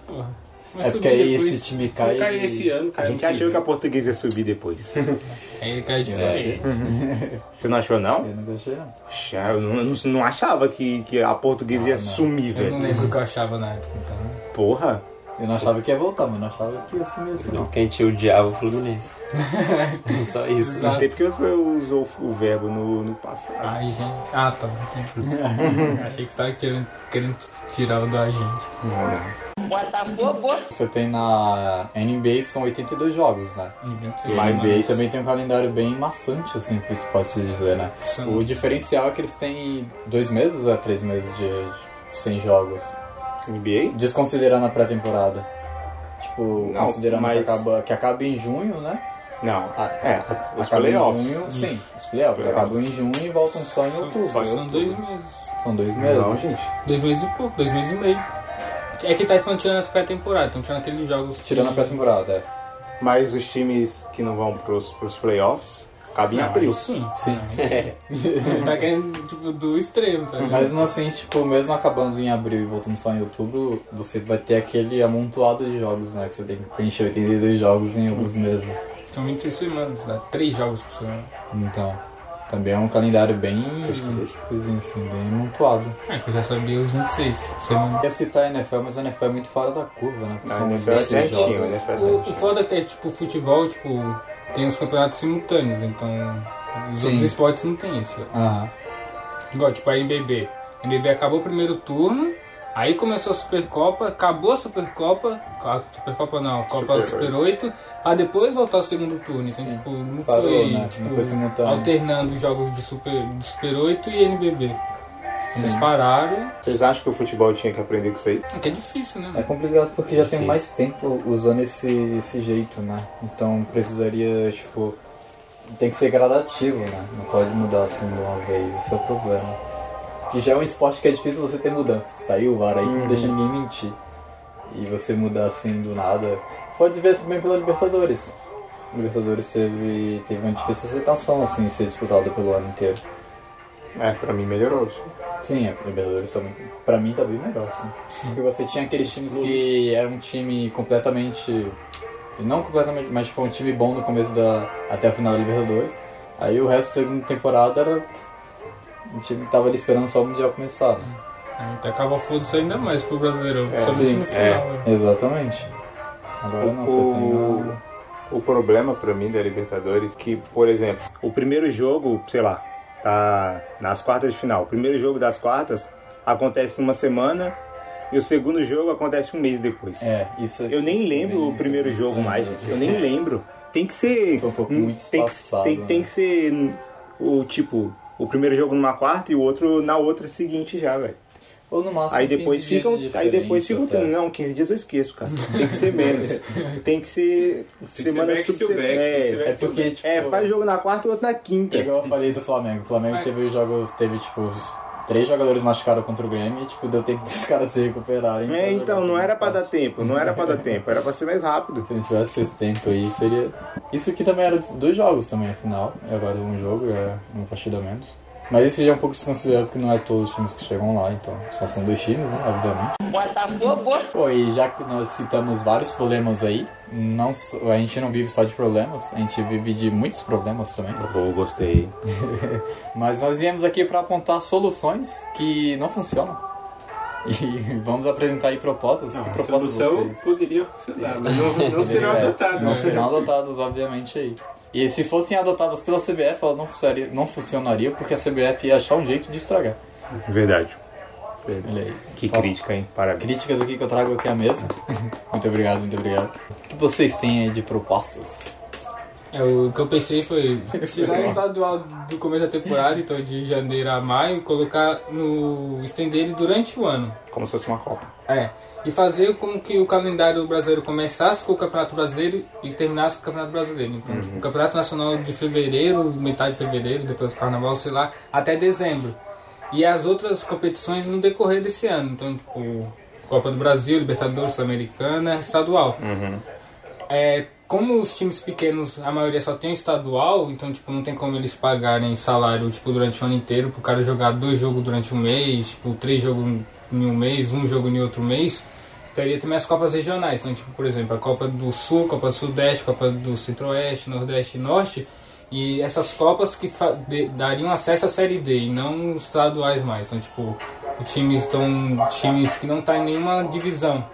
Porra. Mas É porque subir aí depois, esse time Foi cai... cair esse ano, A gente achou que a portuguesa ia subir depois. Aí cai de Eu fora. achei. Você não achou, não? Eu não gostei, não. Eu não, eu não- não achava que, que a portuguesa ia sumir, Eu não velho. lembro o que eu achava na época, então. Porra. Eu não achava que ia voltar, mas não achava que ia sumir assim, não. Quem tinha odiava o Fluminense. Só isso. Não sei porque você usou o verbo no, no passado. Ai, gente. Ah, tá. Achei que você tava querendo, querendo tirar o do agente. Você tem na NBA são 82 jogos, né? Em 26 E a NBA também tem um calendário bem maçante, assim, pode se dizer, né? O diferencial é que eles têm dois meses ou é três meses de, de sem jogos? NBA? Desconsiderando a pré-temporada. Tipo, Não, considerando mas- que, acaba, que acaba em junho, né? Não. Ah, É, os acaba playoffs. em junho, sim. Os playoffs Playoffs. acabam em junho e voltam só em São, outubro. só em são outubro. dois meses. São dois meses. Não, gente. Dois meses e pouco, dois meses e meio. É que tá falando tirando a pré-temporada, estão tirando aqueles jogos. Tirando a que- pré-temporada, é. Mas os times que não vão pros, pros playoffs cabem em Não, abril. aí sim. Sim. Ele tá querendo, tipo, do extremo, tá ligado? Mesmo assim, tipo, mesmo acabando em abril e voltando só em outubro, você vai ter aquele amontoado de jogos, né? Que você tem que preencher 82 jogos em alguns meses. São 26 semanas, dá 3 jogos por semana. Então, também é um calendário bem. Coisinha assim, bem amontoado. É, que eu já sabia os 26 semanas. Eu ia citar a NFL, mas a NFL é muito fora da curva, né? A São NFL é 10 certinho, jogos. a NFL é O, o certinho. foda é que é, tipo, futebol, tipo, tem os campeonatos simultâneos, então os Sim. outros esportes não tem isso. Aham. Igual, tipo, a NBB. A NBB acabou o primeiro turno, aí começou a Supercopa, acabou a Supercopa, a Supercopa não, a Copa Super Super 8, pra depois voltar ao segundo turno. Então, Sim. tipo, não Parou, foi, né? tipo, Não foi simultâneo. alternando os jogos de Super, de Super 8 e NBB. Eles Sim. pararam, Vocês acham que o futebol tinha que aprender com isso aí? é que é difícil, né? É complicado porque já tem mais tempo usando esse, esse jeito, né? Então precisaria, tipo. Tem que ser gradativo, né? Não pode mudar assim de uma vez, esse é o problema. Que já é um esporte que é difícil você ter mudanças, tá aí o VAR aí que não deixa ninguém mentir. E você mudar assim do nada. Pode ver também pela Libertadores. A Libertadores teve, teve uma difícil aceitação, assim, ser disputada pelo ano inteiro. É, pra mim melhorou. Sim, a Libertadores só, pra mim tá bem melhor, sim. Sim. Porque você tinha aqueles times que era um time completamente. Não completamente, mas tipo um time bom no começo da. até a final da Libertadores. Aí o resto da segunda temporada era. Um time que tava ali esperando só o Mundial começar. Né? Aí tá acaba foda-se ainda mais pro brasileirão, É, principalmente sim, no final. é. né? Exatamente. Agora não, você tem O, o. o problema pra mim da Libertadores é que, por exemplo, o primeiro jogo, sei lá, tá nas quartas de final. O primeiro jogo das quartas acontece uma semana e o segundo jogo acontece um mês depois. É, isso Eu nem isso lembro também o primeiro é jogo estranho, mais, gente. Eu nem lembro. Tem que ser. Foi um pouco muito tem, que, espaçado, tem, tem né? que ser o tipo, o primeiro jogo numa quarta e o outro na outra seguinte já, velho. Ou no máximo Aí depois 15 dias ficam. de Aí depois ficam. até. Não, 15 dias eu esqueço, cara. Tem que ser menos. Tem que ser. que ser semana back to subse- back, tem que ser É, É porque, tipo. é, faz jogo na quarta e outro na quinta. Igual eu falei do Flamengo. O Flamengo teve os jogos, teve tipo os três jogadores machucaram contra o Grêmio e tipo, deu tempo dos caras se recuperarem. É, então, não era pra dar tempo, não era pra dar tempo, era pra ser mais rápido. Se a gente tivesse esse tempo aí, seria. Isso aqui também era dois jogos também, afinal. E agora um jogo, é uma partida a menos. Mas isso já é um pouco desconsiderável porque não é todos os times que chegam lá, então só são dois times, né? Obviamente. Botafogo. Pô, e já que nós citamos vários problemas aí, não, a gente não vive só de problemas, a gente vive de muitos problemas também. Oh, gostei. Mas nós viemos aqui para apontar soluções que não funcionam. E vamos apresentar aí propostas. Não, que a propostas solução vocês? poderia funcionar, mas não, não serão É, adotadas. Não né? serão adotadas, obviamente, aí. E se fossem adotadas pela CBF, elas não, funcionaria, não funcionaria porque a CBF ia achar um jeito de estragar. Verdade. Olha aí. Que Fala- crítica, hein? Parabéns. Críticas aqui que eu trago aqui à mesa. muito obrigado, muito obrigado. O que vocês têm aí de propostas? É, o que eu pensei foi tirar o estadual do começo da temporada, então de janeiro a maio, e colocar no. estender ele durante o ano. Como se fosse uma Copa. É. E fazer com que o calendário brasileiro começasse com o Campeonato Brasileiro e terminasse com o Campeonato Brasileiro. Então, tipo, o Campeonato Nacional de fevereiro, metade de fevereiro, depois do Carnaval, sei lá, até dezembro. E as outras competições no decorrer desse ano. Então, tipo, Copa do Brasil, Libertadores, Sul-Americana, estadual. É, como os times pequenos, a maioria só tem o estadual, então tipo, não tem como eles pagarem salário tipo, durante o ano inteiro pro cara jogar dois jogos durante um mês, tipo, três jogos em um mês, um jogo em outro mês. Teria também as Copas regionais, então, tipo, por exemplo, a Copa do Sul, Copa do Sudeste, Copa do Centro-Oeste, Nordeste e Norte. E essas Copas que dariam acesso à Série D e não estaduais mais. Então, tipo, times, estão, times que não estão em nenhuma divisão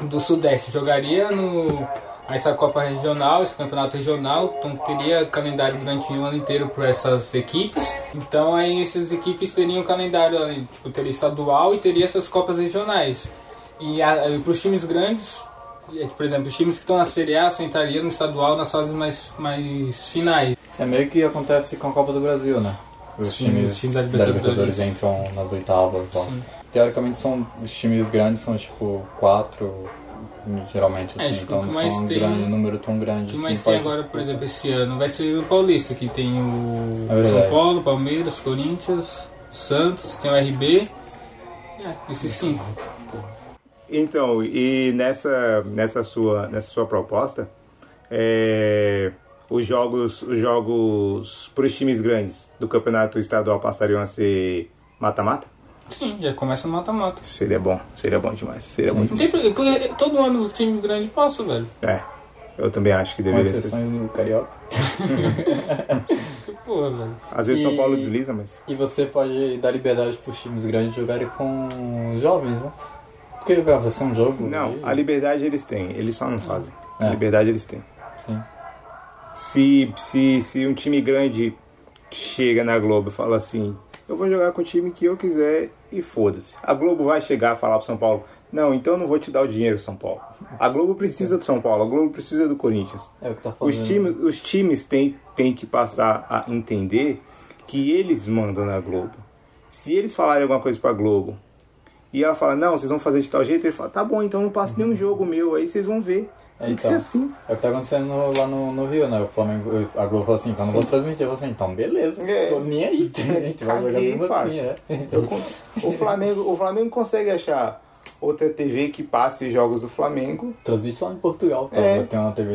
do Sudeste jogaria no essa Copa Regional, esse campeonato regional, então teria calendário durante o ano inteiro para essas equipes. Então aí essas equipes teriam calendário, tipo, teria estadual e teria essas Copas regionais. E para os times grandes, eh, por exemplo, os times que estão na Série A só entrariam no estadual nas fases mais, mais finais. É meio que acontece com a Copa do Brasil, né? Os Sim, times os times da Libertadores. Entram nas oitavas lá. Sim. Teoricamente são os times grandes são tipo quatro geralmente É, assim, tipo, então o que não mais são um tem- grande, um número tão O grande. que assim, mais tem pode- agora, por exemplo, esse ano vai ser o Paulista, que tem o É. São Paulo, Palmeiras, Corinthians, Santos, tem o RB. É, esses cinco. Então, e nessa, nessa, sua, nessa sua proposta, é, os jogos, os jogos para os times grandes do campeonato estadual passariam a ser mata-mata? Sim, já começa no mata-mata. Seria bom, seria bom demais. Seria Não muito tem todo ano os times grandes passam, velho. É, eu também acho que Com deveria ser. exceções no Carioca. Que porra, velho. Às vezes São E- Paulo desliza, mas. E você pode dar liberdade pros times grandes jogarem com jovens, né? Porque vai ser um jogo. Não, aí- a liberdade eles têm, eles só não fazem. A É. liberdade eles têm. Sim. Se, se, se um time grande chega na Globo e fala assim, eu vou jogar com o time que eu quiser e foda-se. A Globo vai chegar e falar pro São Paulo, não, então eu não vou te dar o dinheiro, São Paulo. A Globo precisa do São Paulo, a Globo precisa do Corinthians. É o que tá Os fazendo. times, os times têm, têm que passar a entender que eles mandam na Globo. Se eles falarem alguma coisa pra Globo e ela fala, não, vocês vão fazer de tal jeito, ele fala, tá bom, então não passa nenhum jogo meu, aí vocês vão ver. É, Tem que então. ser assim. É o que tá acontecendo no- lá no, no Rio, né? O Flamengo, a Globo falou assim, então não vou transmitir. Eu falei assim, então beleza, É. tô nem aí. A gente vai jogar mesmo assim, é. Eu o, Flamengo, o Flamengo consegue achar outra TV que passe jogos do Flamengo. Transmite lá em Portugal. Tava, É. Tem uma TV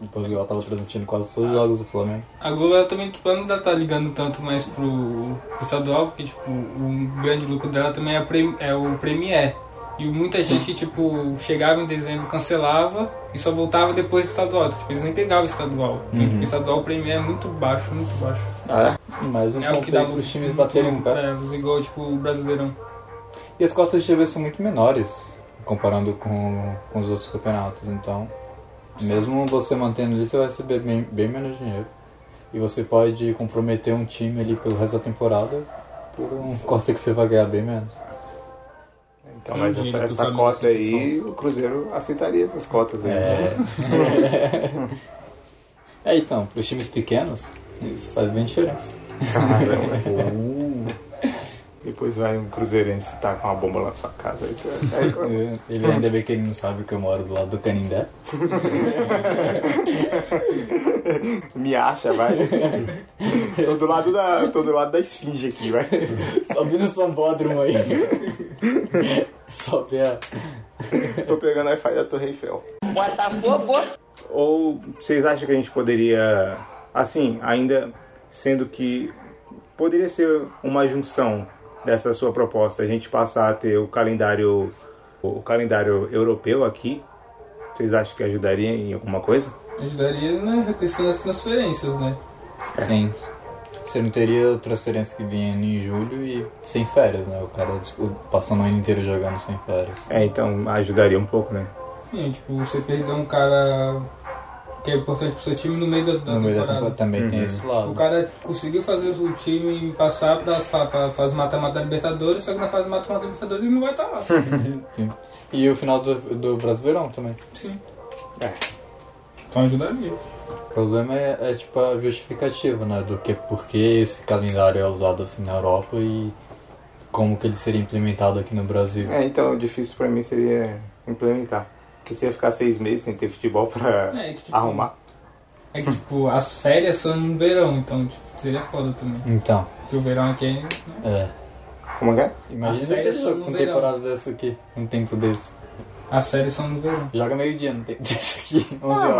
em Portugal, tava transmitindo quase todos os jogos do Flamengo. A Globo ela também tipo, ela não deve estar ligando tanto mais pro, pro estadual, porque tipo, o grande lucro dela também é, pre- é o Premier. E muita gente, tipo, chegava em dezembro, cancelava e só voltava depois do estadual. Tipo, eles nem pegavam o estadual. Então, tipo, o estadual o Premier é muito baixo, muito baixo. Mais um é o que dá muito, pros times baterem um pé. É, os igual, tipo, o Brasileirão. E as cotas de TV são muito menores comparando com, com os outros campeonatos, então mesmo você mantendo ali, você vai receber bem, bem menos dinheiro. E você pode comprometer um time ali pelo resto da temporada por um cota que você vai ganhar bem menos. Então, mas essa, essa cota aí, o Cruzeiro aceitaria essas cotas aí. É. é, então, para os times pequenos, isso faz bem diferença. Caramba. Depois vai um cruzeirense tá com uma bomba lá na sua casa. Aí Ele ainda bem que ele não sabe que eu moro do lado do Canindé. me acha, vai. tô, do lado da, tô do lado da esfinge aqui, vai. Sobe no Sambódromo aí. Sobe a. Tô pegando o Wi-Fi da Torre Eiffel. Ou vocês acham que a gente poderia, assim, ainda sendo que poderia ser uma junção dessa sua proposta, a gente passar a ter o calendário o calendário europeu aqui? Vocês acham que ajudaria em alguma coisa? Ajudaria na retenção das transferências, né? Sim. Você não teria transferência que vinha em julho e sem férias, né? O cara tipo, passando o ano inteiro jogando sem férias. É, então ajudaria um pouco, né? Sim, tipo, você perder um cara que é importante pro seu time no meio da, da no meio da temporada. temporada também tem esse O lado. cara conseguiu fazer o time passar pra, pra fase mata-mata da Libertadores, só que na fase mata-mata da Libertadores ele não vai estar lá. Sim. E o final do, do Brasileirão também. Sim. É. Então ajudaria. O problema é, é, tipo a justificativa, né? Do que por que esse calendário é usado assim na Europa e como que ele seria implementado aqui no Brasil. É, então o difícil pra mim seria implementar. Porque você ia ficar seis meses sem ter futebol pra É, que, tipo, arrumar. É que, tipo, as férias são no verão, então tipo, seria foda também. Então, Porque o verão aqui é. é. Como é que é? Imagina no com verão. temporada dessa aqui, um tempo desse. As férias são no verão. Joga meio-dia, não tem desse aqui, 11 Ah, horas.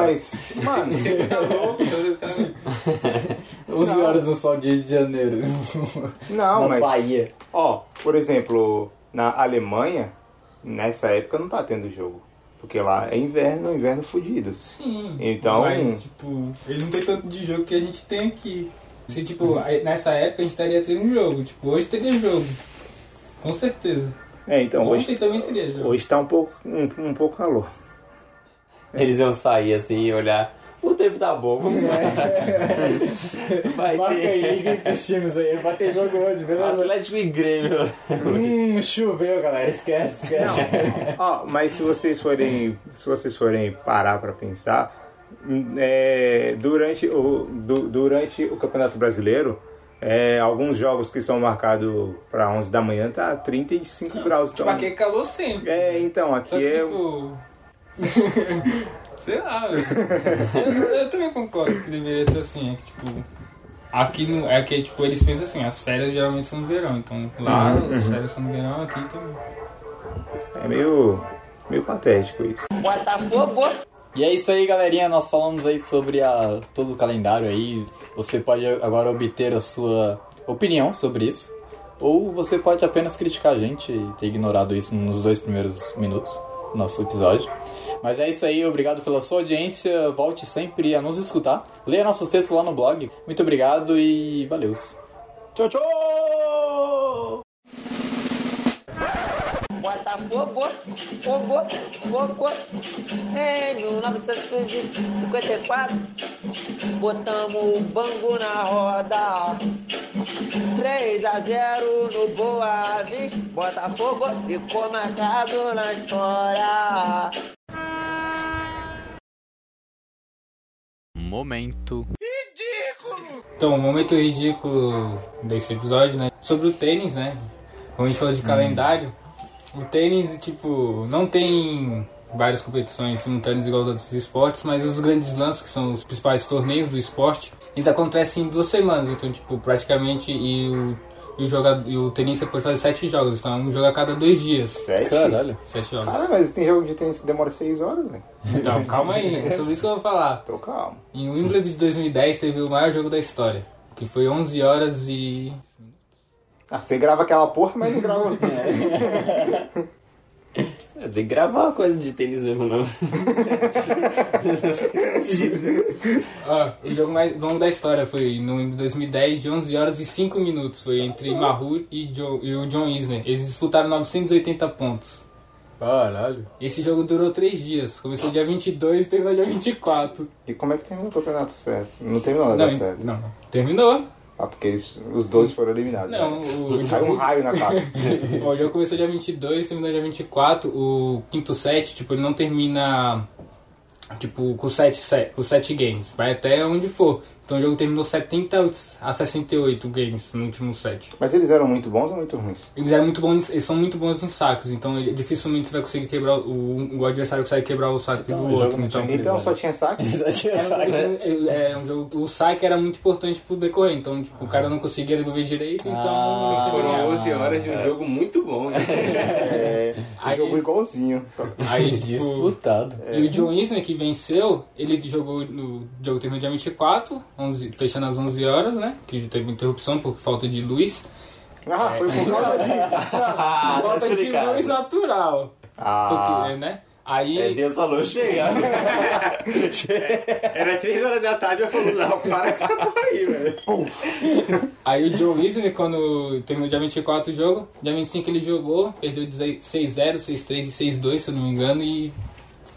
mas, mano, tá louco? 11 horas no sol de Janeiro. Não, na mas. Bahia. Ó, por exemplo, na Alemanha, nessa época não tá tendo jogo. Porque lá é inverno, inverno fudido. Sim. Então- Mas, tipo, eles não têm tanto de jogo que a gente tem aqui. Se, tipo, nessa época a gente estaria tendo um jogo. Tipo, hoje teria jogo. Com certeza. É, então Ontem hoje, também teria jogo. hoje tá um pouco, um, um pouco calor. Eles iam sair assim e olhar. O tempo tá bom. Vai Marca ter. aí, pros times aí. Vai ter jogo hoje, beleza? Atlético e Grêmio. Hum, choveu, galera. Esquece, esquece. Ó, mas se vocês forem, se vocês forem parar pra pensar, é, durante, o, du- durante o Campeonato Brasileiro, é, alguns jogos que são marcados pra 11 da manhã tá 35 graus. Tipo, Então, aqui é calor sempre. é, então, Só aqui que, é... tipo. Sei lá, velho. Eu, eu também concordo que deveria ser assim. É que, tipo. Aqui no, é que tipo, eles pensam assim, as férias geralmente são no verão. Então lá Uhum, as férias são no verão, aqui também. É meio, meio patético isso. E é isso aí, galerinha. Nós falamos aí sobre a, todo o calendário aí. Você pode agora obter a sua opinião sobre isso. Ou você pode apenas criticar a gente e ter ignorado isso nos dois primeiros minutos do nosso episódio. Mas é isso aí, obrigado pela sua audiência. Volte sempre a nos escutar. Leia nossos textos lá no blog. Muito obrigado e valeu. Tchau, tchau! Botafogo, fogo, fogo. Em 1954, botamos o bango na roda. 3 a 0 no Boa Vista. Botafogo ficou marcado na história. Momento. Então, o momento ridículo desse episódio, né? Sobre o tênis, né? Como a gente falou de calendário, o tênis, tipo, não tem várias competições simultâneas igual aos outros esportes, mas os grandes lances, que são os principais torneios do esporte, eles acontecem em duas semanas, então, tipo, praticamente, e o, e o, jogador, e o tenista pode fazer sete jogos, então um jogo a cada dois dias. Sete? Caralho. Sete jogos. Ah, mas tem jogo de tênis que demora seis horas, velho. Então, calma aí, é sobre isso que eu vou falar. Tô calmo. Em Wimbledon de 2010 teve o maior jogo da história, que foi 11 horas e... Ah, você grava aquela porra, mas não grava. É, Tem que gravar uma coisa de tênis mesmo, não. Ó, o jogo mais longo da história foi no Wimbledon 2010 de 11 horas e 5 minutos. Foi entre Mahur e, e o John Isner. Eles disputaram 980 pontos. Caralho. Esse jogo durou 3 dias. Começou dia 22 e terminou dia 24. E como é que terminou o campeonato certo? Não terminou Não, não, não. Terminou. Ah, porque eles- os dois foram eliminados. Não, né? o- Caiu um raio na cara. O jogo começou dia 22, terminou dia 24. O quinto set, tipo, ele não termina tipo com 7 set, com sete games. Vai até onde for. Então o jogo terminou 70 a 68 games no último set. Mas eles eram muito bons ou muito ruins? Eles, eram muito bons, eles são muito bons em sacos, então ele- dificilmente você vai conseguir quebrar o, o adversário consegue quebrar o saco Então, do outro. Então, tinha Então só tinha saque? era um jogo, é, um jogo, o saque era muito importante pro decorrer, então tipo, o cara não conseguia devolver direito, então Ah, Foram ganhava. 11 horas de um jogo muito bom, né? É, Aí- jogo igualzinho. Só... Aí, tipo, Disputado. E o John Isner, que venceu, ele jogou no jogo terminou dia 24, 11, fechando às 11 horas, né? Que teve interrupção por falta de luz. Ah, foi por causa disso. Ah, falta tá de luz natural. Ah, Porque, né? Aí. É, Deus falou, chega. Era 3 horas da tarde e eu falei, não, para com essa porra aí, velho. Aí o John Isner, quando terminou dia 24 o jogo, dia 25 ele jogou, perdeu 6-0, 6-3 e 6-2, se eu não me engano, e.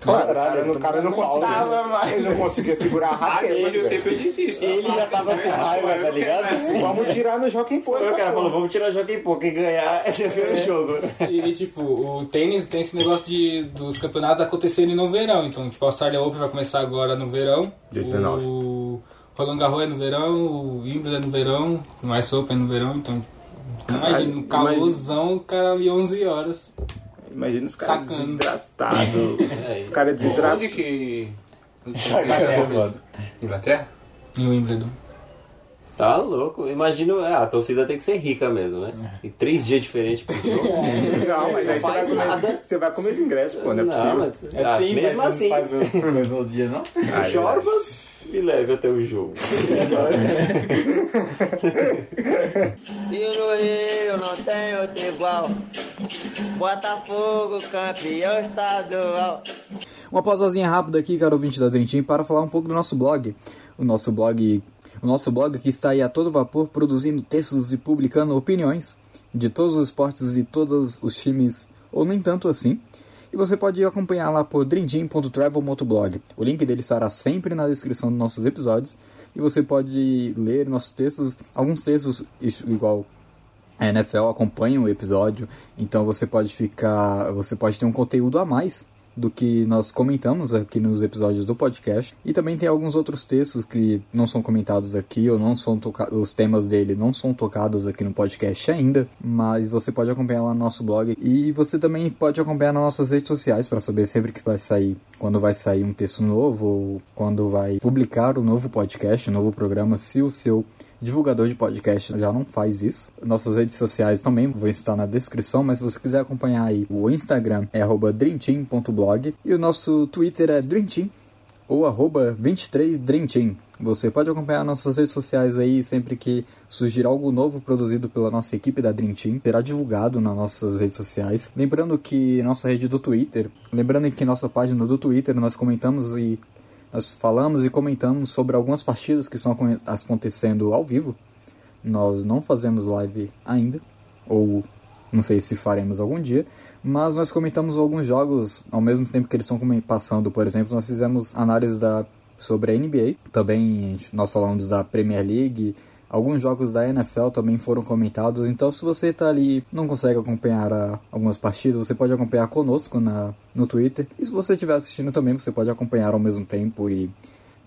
claro, o cara, no, cara no pau. tava né? mais. Ele não conseguia segurar a raquete. desde o tempo eu desisto. Ele já tava com raiva, tá ligado? Vamos tirar no Joaquim Pô. O cara falou, vamos tirar o jogo em pouco, quem ganhar já ganhou o jogo. E, tipo, o tênis tem esse negócio de, dos campeonatos acontecerem no verão. Então, tipo, a Australia Open vai começar agora no verão. Dia 19. O Roland Garros é no verão, o Wimbledon é no verão, o Mais Open é no verão. Então, imagina, no calorzão, o cara ali 11 horas. Imagina os caras desidratados. É, Os caras Onde desidratados. que... Inglaterra, mano. Inglaterra? Em Wimbledon. Tá louco. Imagina, é, a torcida tem que ser rica mesmo, né? E três dias diferentes pro jogo. Não, mas aí você vai, faz comer, nada. você vai comer os ingressos, pô, não é possível. mas, É ah, sim, mesmo mas assim, não faz o mesmo dia, não? Ah, é Jorbas me leve até o jogo. E no Rio não tem outro igual. Botafogo, campeão estadual. Uma pausazinha rápida aqui, caro ouvinte da Dream Team, para falar um pouco do nosso blog. O nosso blog, o nosso blog que está aí a todo vapor, produzindo textos e publicando opiniões de todos os esportes e todos os times, ou nem tanto assim. E você pode acompanhar lá por dreamteam.travel.blog. O link dele estará sempre na descrição dos nossos episódios. E você pode ler nossos textos, alguns textos igual a NFL acompanha o episódio, então você pode ficar, você pode ter um conteúdo a mais do que nós comentamos aqui nos episódios do podcast. E também tem alguns outros textos que não são comentados aqui ou não são tocados, os temas dele não são tocados aqui no podcast ainda, mas você pode acompanhar lá no nosso blog e você também pode acompanhar nas nossas redes sociais para saber sempre que vai sair, quando vai sair um texto novo ou quando vai publicar o um novo podcast, um novo programa, se o seu divulgador de podcast já não faz isso. Nossas redes sociais também vão estar na descrição, mas se você quiser acompanhar aí, o Instagram é dreamteam.blog e o nosso Twitter é dreamteam. ou arroba 23dreamteam. Você pode acompanhar nossas redes sociais aí sempre que surgir algo novo produzido pela nossa equipe da Dream Team, será divulgado nas nossas redes sociais. Lembrando que nossa rede do Twitter, lembrando que nossa página do Twitter nós comentamos e nós falamos e comentamos sobre algumas partidas que estão acontecendo ao vivo. Nós não fazemos live ainda, ou não sei se faremos algum dia, mas nós comentamos alguns jogos ao mesmo tempo que eles estão passando. Por exemplo, nós fizemos análise da sobre a NBA. Também nós falamos da Premier League. Alguns jogos da NFL também foram comentados. Então, se você está ali não consegue acompanhar a, algumas partidas, você pode acompanhar conosco na, no Twitter. E se você estiver assistindo também, você pode acompanhar ao mesmo tempo e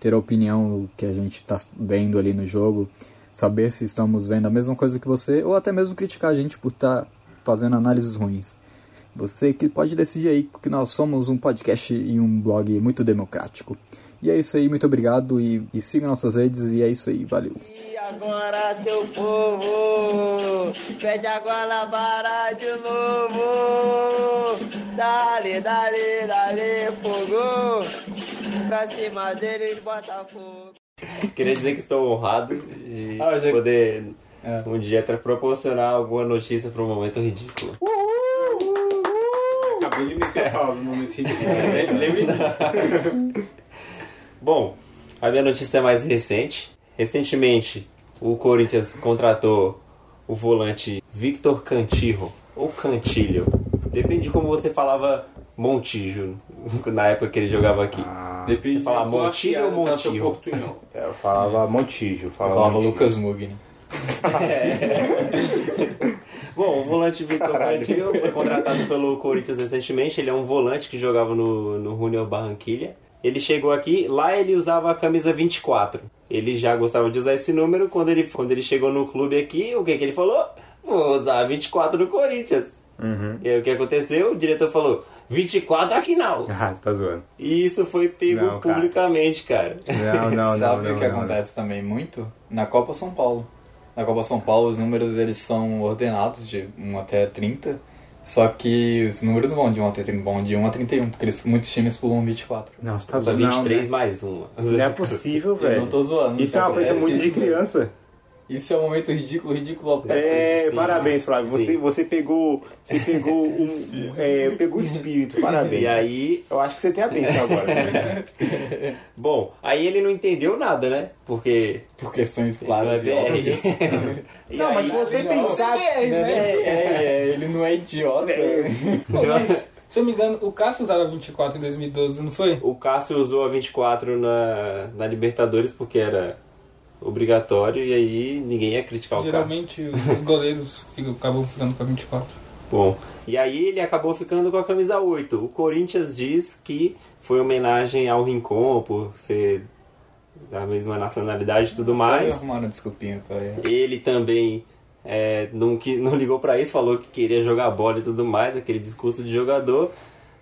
ter a opinião que a gente está vendo ali no jogo. Saber se estamos vendo a mesma coisa que você, ou até mesmo criticar a gente por estar tá fazendo análises ruins. Você que pode decidir aí, porque nós somos um podcast e um blog muito democrático. E é isso aí, muito obrigado e, e siga nossas redes e é isso aí, valeu. E agora, seu povo, pede agora para de novo. Dale, dale, dale, fogo. Pra cima deles, Botafogo. Queria dizer que estou honrado de Ah, mas é- poder É. um dia tra- proporcionar alguma notícia para um momento ridículo. Acabei de meter o pau no momento ridículo. É, Lembre disso. Bom, a minha notícia é mais recente. Recentemente, o Corinthians contratou o volante Victor Cantillo, ou Cantilho. Depende de como você falava Montijo na época que ele jogava aqui. Depende Você fala de qual Montijo ou tá Montijo? É, Eu falava Montijo. Eu Falava, falava Montijo. Lucas Mugni. Bom, o volante Victor Cantillo foi contratado pelo Corinthians recentemente. Ele é um volante que jogava no, no Junior Barranquilla. Ele chegou aqui, lá ele usava a camisa 24. Ele já gostava de usar esse número. Quando ele, quando ele chegou no clube aqui, o que, que ele falou? Vou usar 24 no Corinthians. Uhum. E aí o que aconteceu? O diretor falou: 24 aqui não. Ah, você tá zoando. E isso foi pego Não, cara. publicamente, cara. Não, não, não. Sabe não, o que não, acontece também muito? Na Copa São Paulo. Na Copa São Paulo os números eles são ordenados de 1 até 30, só que os números vão de 1 até 30, vão de 1 a 31, porque eles, muitos times pulam 24. Não, você tá Só zoando. 23 não, mais uma. né? Não é possível, Eu não velho. tô zoando. Isso é uma coisa muito de velho. criança. Isso é um momento ridículo, ridículo ao pé. É, Sim, parabéns, Flávio. Você, sim. você pegou. Você pegou um. é, pegou o espírito, parabéns. E aí, Eu acho que você tem a bênção agora. né? bom, aí ele não entendeu nada, né? Porque Por questões é claras e óbvias. BR. E Não, aí- mas se você pensar. É, é, é, ele não é idiota. Pô, mas, se eu me engano, o Cássio usava 24 em 2012, não foi? O Cássio usou a 24 na, na Libertadores porque era obrigatório e aí ninguém ia criticar o Cássio. Geralmente os os goleiros ficam, acabam ficando com a 24. Bom, e aí ele acabou ficando com a camisa 8. O Corinthians diz que foi homenagem ao Rincon por ser da mesma nacionalidade e tudo mais. Arrumaram desculpinha pra ele. Ele também é, não, que, não ligou pra isso, falou que queria jogar bola e tudo mais, aquele discurso de jogador.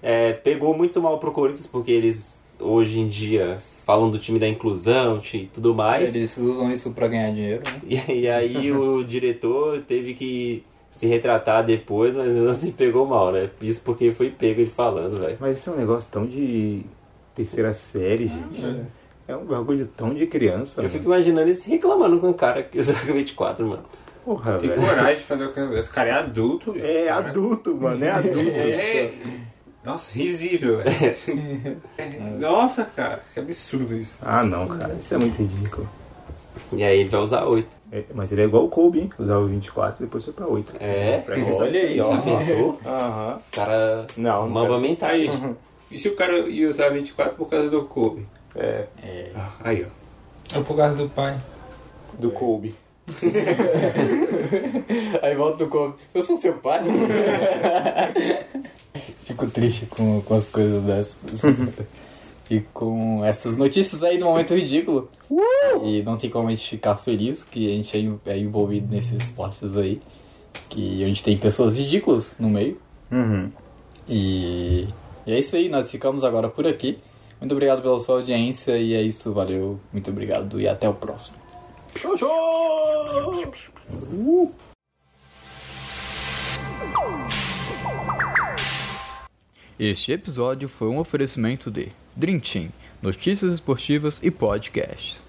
É, pegou muito mal pro Corinthians porque eles hoje em dia falam do time da inclusão e tudo mais. Eles usam isso pra ganhar dinheiro, né? E, e aí o diretor teve que se retratar depois, mas mesmo assim pegou mal, né? Isso porque foi pego ele falando, velho. Mas isso é um negócio tão de terceira série, gente. É um bagulho tão de criança. Eu mano. fico imaginando eles reclamando com o cara que usa 24, mano. Porra, Tem velho. coragem de fazer o que Esse cara é adulto. velho. É adulto, mano. É adulto. É. Nossa, risível, velho. Nossa, cara, que absurdo isso. Ah, não, cara. Isso é muito ridículo. E aí ele vai usar 8. É, mas ele é igual o Kobe, hein? Usava o 24 depois foi pra 8. É? Atenção Olha aí, nisso Já ó. pensou? Aham. Cara, Não, não mamba mental. Aí, e se o cara ia usar 24 por causa do Kobe? É, Ah, aí, ó. É por causa do pai. do Kobe. Aí volta o Kobe. Eu sou seu pai? Fico triste com, com as coisas dessas. e com essas notícias aí do momento ridículo. E não tem como a gente ficar feliz que a gente é é envolvido nesses esportes aí. Que a gente tem pessoas ridículas no meio. Uhum. E, e é isso aí, nós ficamos agora por aqui. Muito obrigado pela sua audiência e é isso, valeu, muito obrigado e até o próximo. Este episódio foi um oferecimento de Dream Team. notícias esportivas e podcasts.